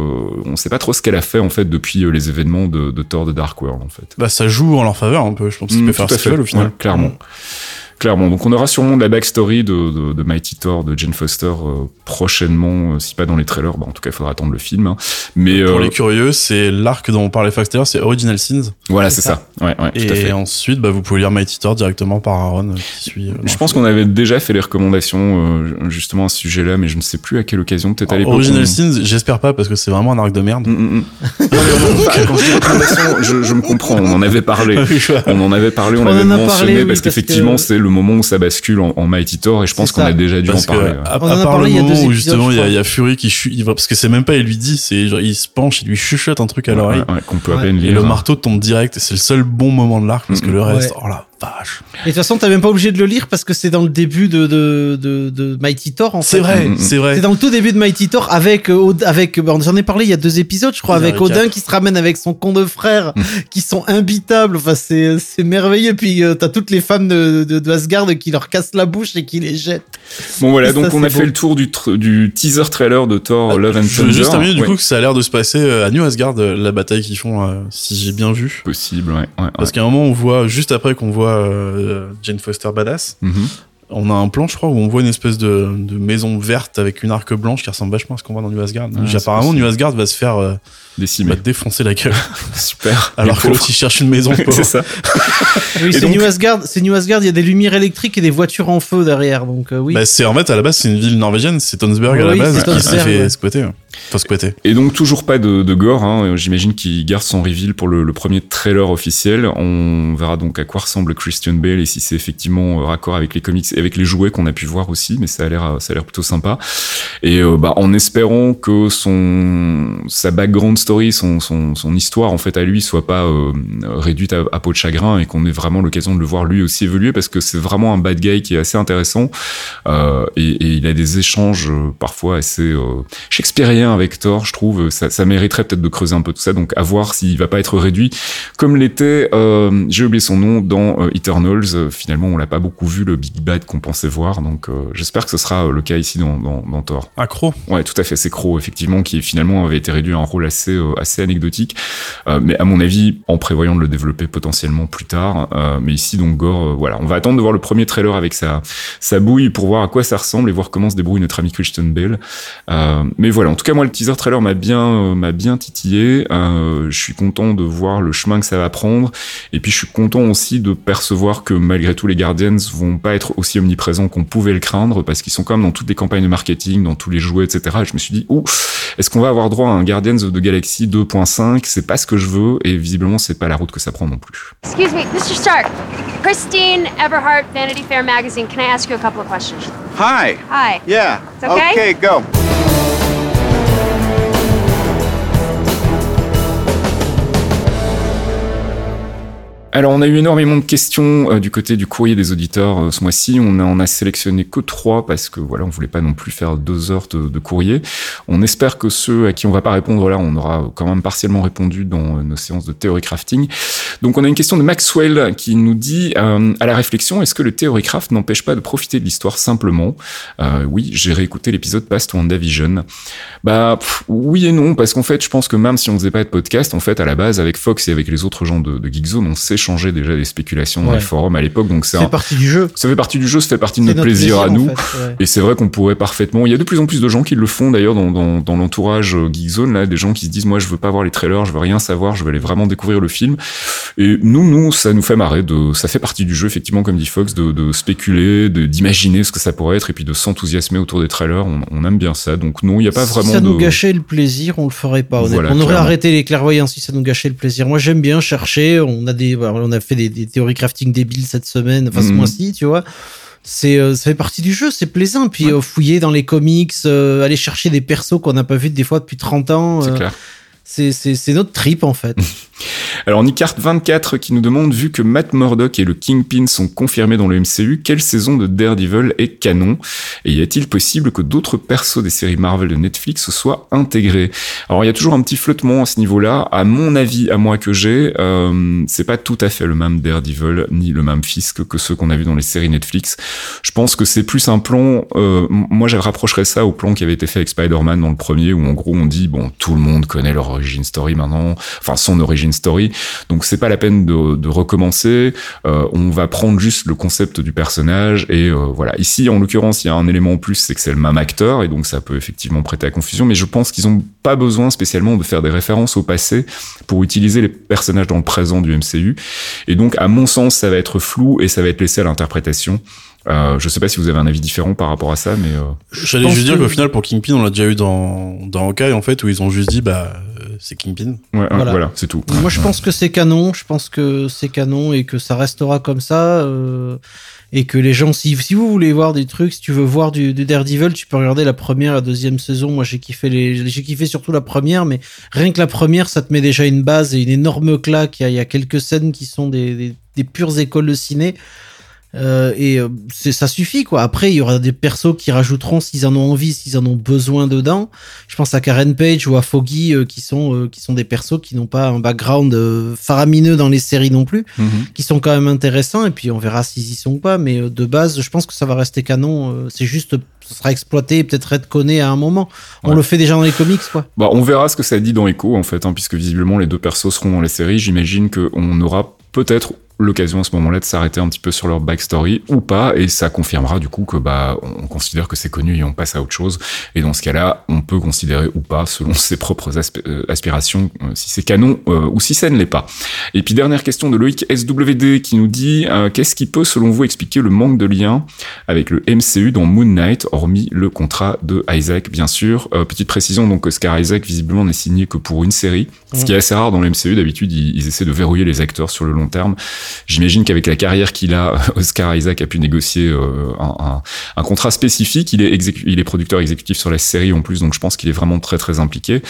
on sait pas trop ce qu'elle a fait en fait depuis euh, les événements de, de Thor de Dark World en fait. Bah, ça joue en leur faveur un peu. Je pense qu'ils Mm, peuvent faire tout à ce au final. Ouais, clairement. Clairement. Donc on aura sûrement de la backstory de, de, de Mighty Thor, de Jane Foster euh, prochainement, euh, si pas dans les trailers. Bah, en tout cas, il faudra attendre le film. hein. Mais Pour euh, les curieux, c'est l'arc dont on parlait Fox c'est Original Sins. voilà, c'est ça. Ouais, ouais, tout à fait. Et ensuite, bah, vous pouvez lire Mighty Thor directement par Aaron qui suit. euh, Je pense qu'on avait déjà fait les recommandations euh, justement à ce sujet-là, mais je ne sais plus à quelle occasion. Peut-être à l'époque. Original on- Sins, j'espère pas parce que c'est vraiment un arc de merde. Mm, mm, mm. Quand je dis recommandation, je, je me comprends. On en avait parlé. On en avait parlé, on, On l'avait en a mentionné parlé, oui, parce parce qu'effectivement, que- c'est le moment où ça bascule en, en Mighty Thor et je pense qu'on a déjà dû Parce en parler. ouais. à, à part parlé le il y a moment où justement il y, y a Fury qui chu- il va, parce que c'est même pas il lui dit, c'est genre il se penche, il lui chuchote un truc à Ouais, l'oreille. ouais, qu'on peut à peine Et lire. le marteau tombe direct, c'est le seul bon moment de l'arc parce que Mm, le reste, ouais. oh la vache. Et de toute façon, t'as même pas obligé de le lire parce que c'est dans le début de, de, de, de Mighty Thor, en fait. C'est vrai, Mm, mm, c'est vrai. C'est dans le tout début de Mighty Thor avec, euh, Od- avec, euh, j'en ai parlé il y a deux épisodes, je crois, avec Odin qui se ramène avec son con de frère, Mm. qui sont imbitables. Enfin, c'est, c'est merveilleux. Puis, euh, t'as toutes les femmes de, de, de Asgard qui leur cassent la bouche et qui les jettent. Bon voilà, donc on a fait le tour du, teaser trailer de Thor Love and Je veux Thunder. juste terminer du Ouais. coup que ça a l'air de se passer euh, à New Asgard, euh, la bataille qu'ils font, euh, si j'ai bien vu. possible, ouais. ouais, ouais. Parce qu'à un moment, on voit, juste après qu'on voit euh, Jane Foster badass, Mhm. on a un plan, je crois, où on voit une espèce de, de maison verte avec une arc blanche qui ressemble vachement à ce qu'on voit dans New Asgard. Ah, apparemment. New Asgard va se faire euh, bah, défoncer la gueule. Super. Alors que l'autre, il cherche une maison. pauvre. c'est ça. Oui, c'est donc- New Asgard. C'est New Asgard. Il y a des lumières électriques et des voitures en feu derrière. Donc, euh, oui. Bah, c'est en fait à la base c'est une ville norvégienne, c'est Tonsberg à la base qui s'est fait ouais. squatter. Et donc toujours pas de, gore, hein. j'imagine qu'il garde son reveal pour le, premier trailer officiel. On verra donc à quoi ressemble Christian Bale et si c'est effectivement euh, raccord avec les comics et avec les jouets qu'on a pu voir aussi, mais ça a l'air ça a l'air plutôt sympa. Et euh, bah, en espérant que son sa background story, son, son, son histoire en fait à lui soit pas euh, réduite à, à peau de chagrin et qu'on ait vraiment l'occasion de le voir lui aussi évoluer parce que c'est vraiment un bad guy qui est assez intéressant euh, et, il a des échanges euh, parfois assez euh, avec Thor, je trouve. Ça, ça mériterait peut-être de creuser un peu tout ça, donc à voir s'il va pas être réduit comme l'était, euh, j'ai oublié son nom, dans euh, Eternals. Euh, finalement, on l'a pas beaucoup vu le Big Bad qu'on pensait voir, donc j'espère que ce sera le cas ici dans, dans, dans Thor. Accro. Ouais, tout à fait. C'est Crow, effectivement, qui finalement avait été réduit à un rôle assez assez anecdotique, mais à mon avis, en prévoyant de le développer potentiellement plus tard. Mais ici, donc Gore, voilà, on va attendre de voir le premier trailer avec sa sa bouille pour voir à quoi ça ressemble et voir comment se débrouille notre ami Christian Bale. Mais voilà, en tout cas, moi, le teaser trailer m'a bien euh, m'a bien titillé. Euh, je suis content de voir le chemin que ça va prendre, et puis je suis content aussi de percevoir que malgré tout, les Guardians vont pas être aussi omniprésents qu'on pouvait le craindre, parce qu'ils sont quand même dans toutes les campagnes de marketing, dans tous les jouets, etc. Et je me suis dit, ouh, est-ce qu'on va avoir droit à un Guardians of the Galaxy 2.5 C'est pas ce que je veux, et visiblement, c'est pas la route que ça prend non plus. Excuse me, Mr. Stark. Christine Everhart, Vanity Fair magazine. Can I ask you a couple of questions? Hi. Hi. Yeah. It's okay? Okay, go. Alors, on a eu énormément de questions euh, du côté du courrier des auditeurs euh, ce mois-ci. On on a sélectionné que trois parce que voilà, on voulait pas non plus faire deux heures de, courrier. On espère que ceux à qui on va pas répondre là, on aura quand même partiellement répondu dans euh, nos séances de théorie crafting. Donc, on a une question de Maxwell qui nous dit à la réflexion, est-ce que le théorie craft n'empêche pas de profiter de l'histoire simplement? Oui, j'ai réécouté l'épisode Past WandaVision. Bah oui et non parce qu'en fait, je pense que même si on faisait pas de podcast, en fait, à la base, avec Fox et avec les autres gens de, de Geekzone, on s'échangeait déjà des spéculations dans les forums à l'époque. Donc c'est un- partie du jeu. ça fait partie du jeu, ça fait partie de C'est notre, plaisir, à nous. fait, ouais. Et c'est vrai qu'on pourrait parfaitement. Il y a de plus en plus de gens qui le font d'ailleurs dans, dans, dans l'entourage euh, Geekzone là, des gens qui se disent moi je veux pas voir les trailers, je veux rien savoir, je veux aller vraiment découvrir le film. Et nous, nous, ça nous fait marrer. De, ça fait partie du jeu effectivement, comme dit Fox, de, de spéculer, de d'imaginer ce que ça pourrait être et puis de s'enthousiasmer autour des trailers. On, on aime bien ça. Donc non, il y a pas si vraiment ça de. nous gâchait le plaisir, on le ferait pas. Voilà, on aurait arrêté les clairvoyants si ça nous gâchait le plaisir. Moi, j'aime bien chercher. On a des, voilà, on a fait des, des théories crafting débiles cette semaine, enfin ce Mhm. mois-ci, tu vois. C'est, euh, ça fait partie du jeu, c'est plaisant. Puis euh, fouiller dans les comics, euh, aller chercher des persos qu'on n'a pas vus des fois depuis 30 ans. C'est clair. C'est, notre trip en fait. Alors Nicart24 qui nous demande, vu que Matt Murdock et le Kingpin sont confirmés dans le MCU, quelle saison de Daredevil est canon? Et y a-t-il possible que d'autres persos des séries Marvel de Netflix soient intégrés? Alors il y a toujours un petit flottement à ce niveau-là. À mon avis, à moi que j'ai, euh, c'est pas tout à fait le même Daredevil ni le même Fisk que ceux qu'on a vu dans les séries Netflix. Je pense que c'est plus un plan. euh, moi, je rapprocherais ça au plan qui avait été fait avec Spider-Man dans le premier, où en gros on dit bon, tout le monde connaît leur origin story maintenant, enfin son origin story, donc c'est pas la peine de, de recommencer. Euh, on va prendre juste le concept du personnage et euh, voilà. Ici, en l'occurrence, il y a un élément en plus, c'est que c'est le même acteur et donc ça peut effectivement prêter à confusion. Mais je pense qu'ils ont pas besoin spécialement de faire des références au passé pour utiliser les personnages dans le présent du MCU. Et donc, à mon sens, ça va être flou et ça va être laissé à l'interprétation. Euh, je sais pas si vous avez un avis différent par rapport à ça, mais euh, J'allais juste dire que- qu'au final, pour Kingpin, on l'a déjà eu dans, dans Hawkeye, en fait, où ils ont juste dit, bah, c'est Kingpin. ouais, Voilà. voilà, c'est tout. Moi, je pense que c'est canon. Je pense que c'est canon et que ça restera comme ça. euh, et que les gens, si, si vous voulez voir des trucs, si tu veux voir du, du Daredevil, tu peux regarder la première, la deuxième saison. Moi, j'ai kiffé les, j'ai kiffé surtout la première, mais rien que la première, ça te met déjà une base et une énorme claque. Il y a, il y a quelques scènes qui sont des, des, des pures écoles de ciné. Euh, et euh, ça suffit quoi. Après, il y aura des persos qui rajouteront s'ils en ont envie, s'ils en ont besoin dedans. Je pense à Karen Page ou à Foggy euh, qui sont qui sont des persos qui n'ont pas un background faramineux dans les séries non plus, Mhm. qui sont quand même intéressants. Et puis on verra s'ils y sont ou pas. Mais de base, je pense que ça va rester canon. c'est juste, ça sera exploité et peut-être retconné à un moment. On Ouais. le fait déjà dans les comics quoi. Bah, on verra ce que ça dit dans Echo, en fait, hein, puisque visiblement les deux persos seront dans les séries. J'imagine qu'on aura peut-être l'occasion à ce moment-là de s'arrêter un petit peu sur leur backstory ou pas, et ça confirmera du coup que bah on considère que c'est connu et on passe à autre chose. Et dans ce cas-là, on peut considérer ou pas, selon ses propres asp- euh, aspirations, euh, si c'est canon euh, ou si ça ne l'est pas. Et puis dernière question de Loïc SWD qui nous dit euh, qu'est-ce qui peut selon vous expliquer le manque de lien avec le MCU dans Moon Knight, hormis le contrat de Isaac, bien sûr? Petite précision, donc Oscar Isaac visiblement n'est signé que pour une série, ce qui est assez rare dans le MCU. D'habitude, ils, ils essaient de verrouiller les acteurs sur le long terme. J'imagine qu'avec la carrière qu'il a, Oscar Isaac a pu négocier euh, un, contrat spécifique. Il est, producteur exécutif sur la série en plus, donc je pense qu'il est vraiment très très impliqué.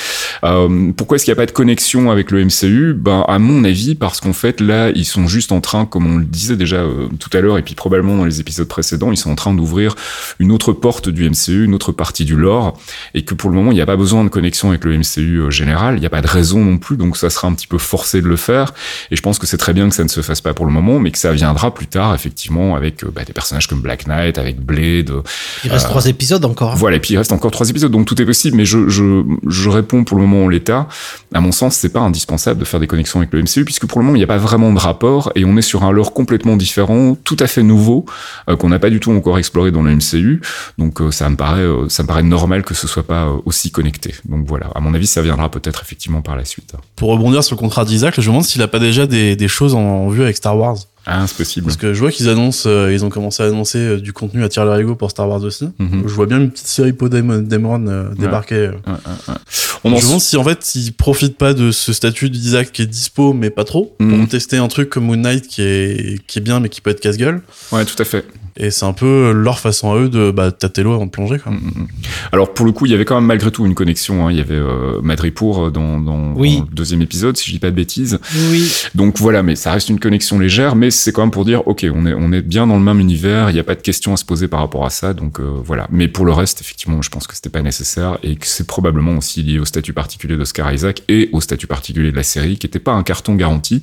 Euh, pourquoi est-ce qu'il n'y a pas de connexion avec le MCU Ben, à mon avis, parce qu'en fait, là, ils sont juste en train, comme on le disait déjà euh, tout à l'heure, et puis probablement dans les épisodes précédents, ils sont en train d'ouvrir une autre porte du MCU, une autre partie du lore, et que pour le moment, il n'y a pas besoin de connexion avec le MCU général, il n'y a pas de raison non plus, donc ça sera un petit peu forcé de le faire, et je pense que c'est très bien que ça ne se fasse pas pour le moment, mais que ça viendra plus tard, effectivement, avec euh, bah, des personnages comme Black Knight, avec Blade, euh, Il reste trois épisodes encore. hein. voilà, et puis il reste encore trois épisodes, donc tout est possible, mais je, je, je réponds pour le moment en l'état. À mon sens, c'est pas indispensable de faire des connexions avec le MCU, puisque pour le moment, il n'y a pas vraiment de rapport, et on est sur un lore complètement différent, tout à fait nouveau, euh, qu'on n'a pas du tout encore exploré dans le MCU, donc euh, ça me paraît euh, ça me paraît normal que ce soit pas euh, aussi connecté. Donc voilà, à mon avis, ça viendra peut-être effectivement par la suite. Pour rebondir sur le contrat d'Isaac, je me demande s'il a pas déjà des, des choses en, en vue avec Star Wars. Ah, c'est possible. Parce que je vois qu'ils annoncent, euh, ils ont commencé à annoncer euh, du contenu à tir larigot pour Star Wars aussi. Mhm. Je vois bien une petite série Poe Dameron euh, débarquer. euh. Ouais, ouais, ouais. On en je me demande si en fait ils profitent pas de ce statut d'Isaac qui est dispo mais pas trop Mhm. pour tester un truc comme Moon Knight qui est qui est bien mais qui peut être casse-gueule. Ouais, tout à fait. Et c'est un peu leur façon à eux de bah, tâter l'eau avant de plonger. Quoi. Mm, Alors pour le coup, il y avait quand même malgré tout une connexion. hein. Il y avait euh, Madripour dans, dans, Oui. dans le deuxième épisode, si je dis pas de bêtises. Oui. Donc voilà, mais ça reste une connexion légère, mais c'est quand même pour dire, ok, on est, on est bien dans le même univers, il n'y a pas de questions à se poser par rapport à ça, donc euh, voilà. Mais pour le reste, effectivement, je pense que c'était pas nécessaire et que c'est probablement aussi lié au statut particulier d'Oscar Isaac et au statut particulier de la série, qui n'était pas un carton garanti,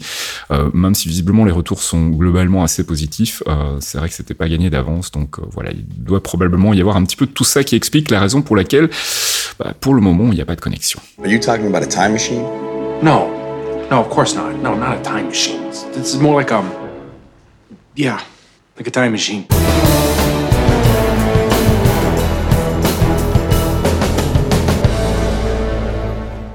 euh, même si visiblement les retours sont globalement assez positifs. euh, c'est vrai que c'était pas gagné d'avance, donc euh, voilà, il doit probablement y avoir un petit peu de tout ça qui explique la raison pour laquelle, bah, pour le moment, il n'y a pas de connexion. Are you talking about a time machine? No. No, of course not. No, not a time machine. This is more like um. Yeah, like a time machine.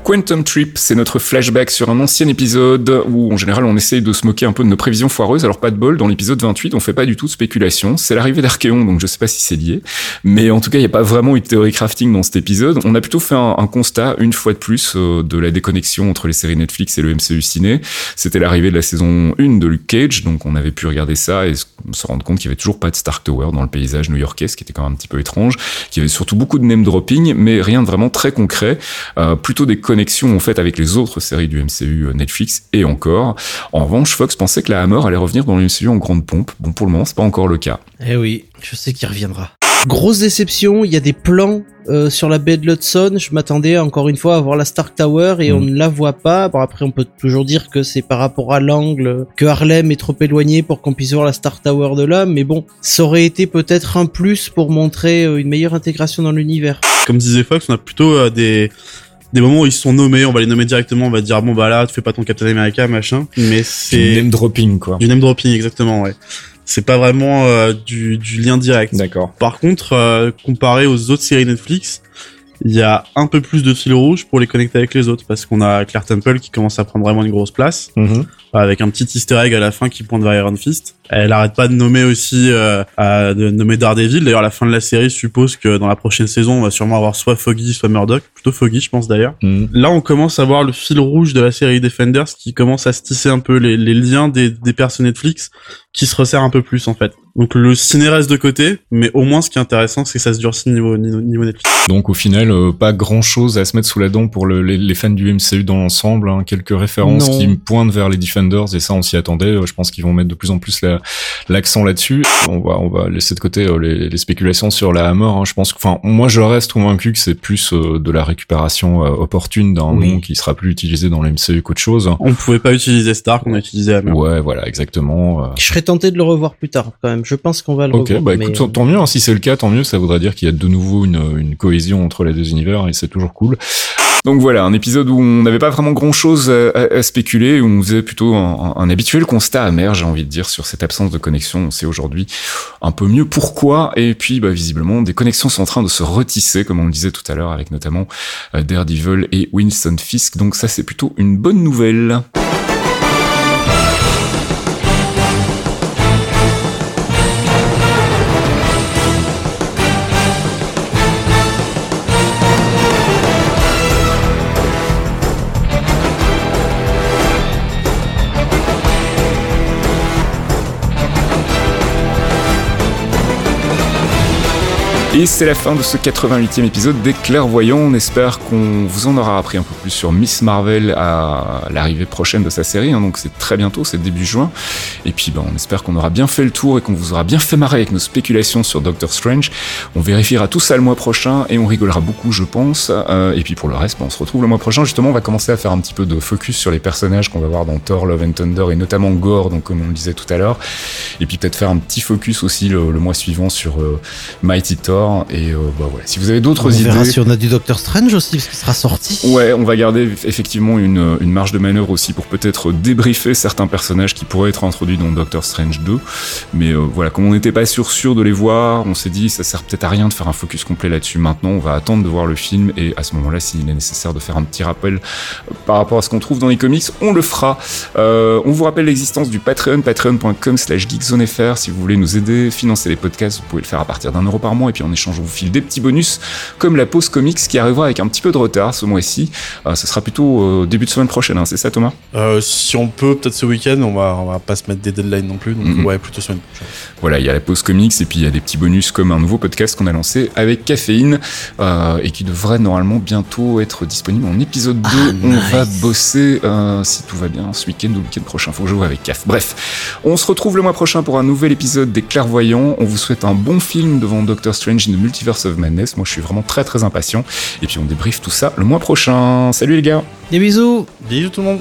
Quantum Trip, c'est notre flashback sur un ancien épisode où en général on essaye de se moquer un peu de nos prévisions foireuses. Alors pas de bol, dans l'épisode 28 on fait pas du tout de spéculation. C'est l'arrivée d'Archéon, donc je sais pas si c'est lié. Mais en tout cas il n'y a pas vraiment eu de théorie crafting dans cet épisode. On a plutôt fait un, constat une fois de plus euh, de la déconnexion entre les séries Netflix et le MCU ciné. C'était l'arrivée de la saison 1 de Luke Cage, donc on avait pu regarder ça et se rendre compte qu'il y avait toujours pas de Stark Tower dans le paysage new-yorkais, ce qui était quand même un petit peu étrange. Qu'il y avait surtout beaucoup de name dropping, mais rien de vraiment très concret. Euh, plutôt des connexions en fait avec les autres séries du MCU euh, Netflix et encore. En revanche, Fox pensait que la Hammer allait revenir dans le MCU en grande pompe. Bon, pour le moment, c'est pas encore le cas. Eh oui, je sais qu'il reviendra. Grosse déception, il y a des plans euh, sur la baie de l'Hudson. Je m'attendais encore une fois à voir la Stark Tower et Mm. on ne la voit pas. Bon, après, on peut toujours dire que c'est par rapport à l'angle que Harlem est trop éloigné pour qu'on puisse voir la Stark Tower de là. Mais bon, ça aurait été peut-être un plus pour montrer euh, une meilleure intégration dans l'univers. Comme disait Fox, on a plutôt euh, des des moments où ils sont nommés, on va les nommer directement, on va dire bon bah là tu fais pas ton Captain America machin, mais c'est name dropping quoi. du name dropping exactement ouais. C'est pas vraiment euh, du, du lien direct. D'accord. Par contre, euh, comparé aux autres séries Netflix, il y a un peu plus de fil rouge pour les connecter avec les autres parce qu'on a Claire Temple qui commence à prendre vraiment une grosse place Mhm. avec un petit easter egg à la fin qui pointe vers Iron Fist. Elle arrête pas de nommer aussi euh, à- de nommer Daredevil. D'ailleurs, la fin de la série suppose que dans la prochaine saison, on va sûrement avoir soit Foggy, soit Murdoch. Plutôt Foggy, je pense d'ailleurs. Mhm. Là, on commence à voir le fil rouge de la série Defenders qui commence à se tisser un peu les, les liens des, des persos Netflix qui se resserrent un peu plus en fait. Donc le ciné reste de côté, mais au moins ce qui est intéressant, c'est que ça se durcit niveau, Netflix. Donc au final, euh, pas grand chose à se mettre sous la dent pour le- les, les fans du MCU dans l'ensemble. hein. Quelques références Non. qui me pointent vers les Defenders et ça on s'y attendait. Euh, Je pense qu'ils vont mettre de plus en plus la- l'accent là-dessus. On va on va laisser de côté euh, les, les spéculations sur la Hammer. hein. Je pense que, enfin moi je reste convaincu que c'est plus euh, de la récupération euh, opportune d'un Oui. nom qui sera plus utilisé dans le MCU qu'autre chose. On pouvait pas utiliser Stark, on a utilisé Hammer. Ouais, voilà, exactement. euh. Je serais tenté de le revoir plus tard quand même. Je pense qu'on va le Ok, revoir. bah mais, écoute, tant- tant mieux. hein. Si c'est le cas, tant mieux. Ça voudrait dire qu'il y a de nouveau une, une cohésion entre les deux univers et c'est toujours cool. Donc voilà, un épisode où on n'avait pas vraiment grand-chose à, à- spéculer, où on faisait plutôt un, un habituel constat amer, j'ai envie de dire, sur cette absence de connexion. On sait aujourd'hui un peu mieux pourquoi, et puis bah, visiblement des connexions sont en train de se retisser, comme on le disait tout à l'heure, avec notamment euh, Daredevil et Winston Fisk. Donc ça, c'est plutôt une bonne nouvelle. Et c'est la fin de ce 88e épisode des Clairvoyants. On espère qu'on vous en aura appris un peu plus sur Miss Marvel à l'arrivée prochaine de sa série. hein. donc c'est très bientôt, c'est début juin. Et puis ben, on espère qu'on aura bien fait le tour et qu'on vous aura bien fait marrer avec nos spéculations sur Doctor Strange. On vérifiera tout ça le mois prochain et on rigolera beaucoup, je pense. Euh, et puis pour le reste, ben, on se retrouve le mois prochain. Justement, on va commencer à faire un petit peu de focus sur les personnages qu'on va voir dans Thor, Love and Thunder et notamment Gore, donc comme on le disait tout à l'heure. Et puis peut-être faire un petit focus aussi le, mois suivant sur euh, Mighty Thor Et euh, bah voilà, si vous avez On d'autres idées. verra si on a du Doctor Strange aussi, parce qu'il sera sorti. Ouais, on va garder effectivement une, une marge de manœuvre aussi pour peut-être débriefer certains personnages qui pourraient être introduits dans Doctor Strange 2. Mais euh, voilà, comme on n'était pas sûr sûr de les voir, on s'est dit ça sert peut-être à rien de faire un focus complet là-dessus. Maintenant, on va attendre de voir le film et à ce moment-là, s'il est nécessaire de faire un petit rappel euh, par rapport à ce qu'on trouve dans les comics, on le fera. Euh, on vous rappelle l'existence du Patreon, patreon.com slash geekzonefr. Si vous voulez nous aider, financer les podcasts, vous pouvez le faire à partir d'un euro par mois et puis en échange, on vous file des petits bonus comme la pause comics qui arrivera avec un petit peu de retard ce mois-ci. Euh, ce sera plutôt euh, début de semaine prochaine, hein, c'est ça Thomas? Euh, si on peut, peut-être ce week-end, on va, on va pas se mettre des deadlines non plus. Donc, Mhm. ouais, plutôt semaine prochaine. Voilà, il y a la pause comics et puis il y a des petits bonus comme un nouveau podcast qu'on a lancé avec Caféine euh, et qui devrait normalement bientôt être disponible en épisode 2. on va bosser, euh, si tout va bien, ce week-end ou le week-end prochain. Faut que je joue avec CAF. Bref, on se retrouve le mois prochain pour un nouvel épisode des Clairvoyants. On vous souhaite un bon film devant Doctor Strange in the Multiverse of Madness. Moi, je suis vraiment très très impatient. Et puis on débriefe tout ça le mois prochain. Salut les gars Des bisous Bisous tout le monde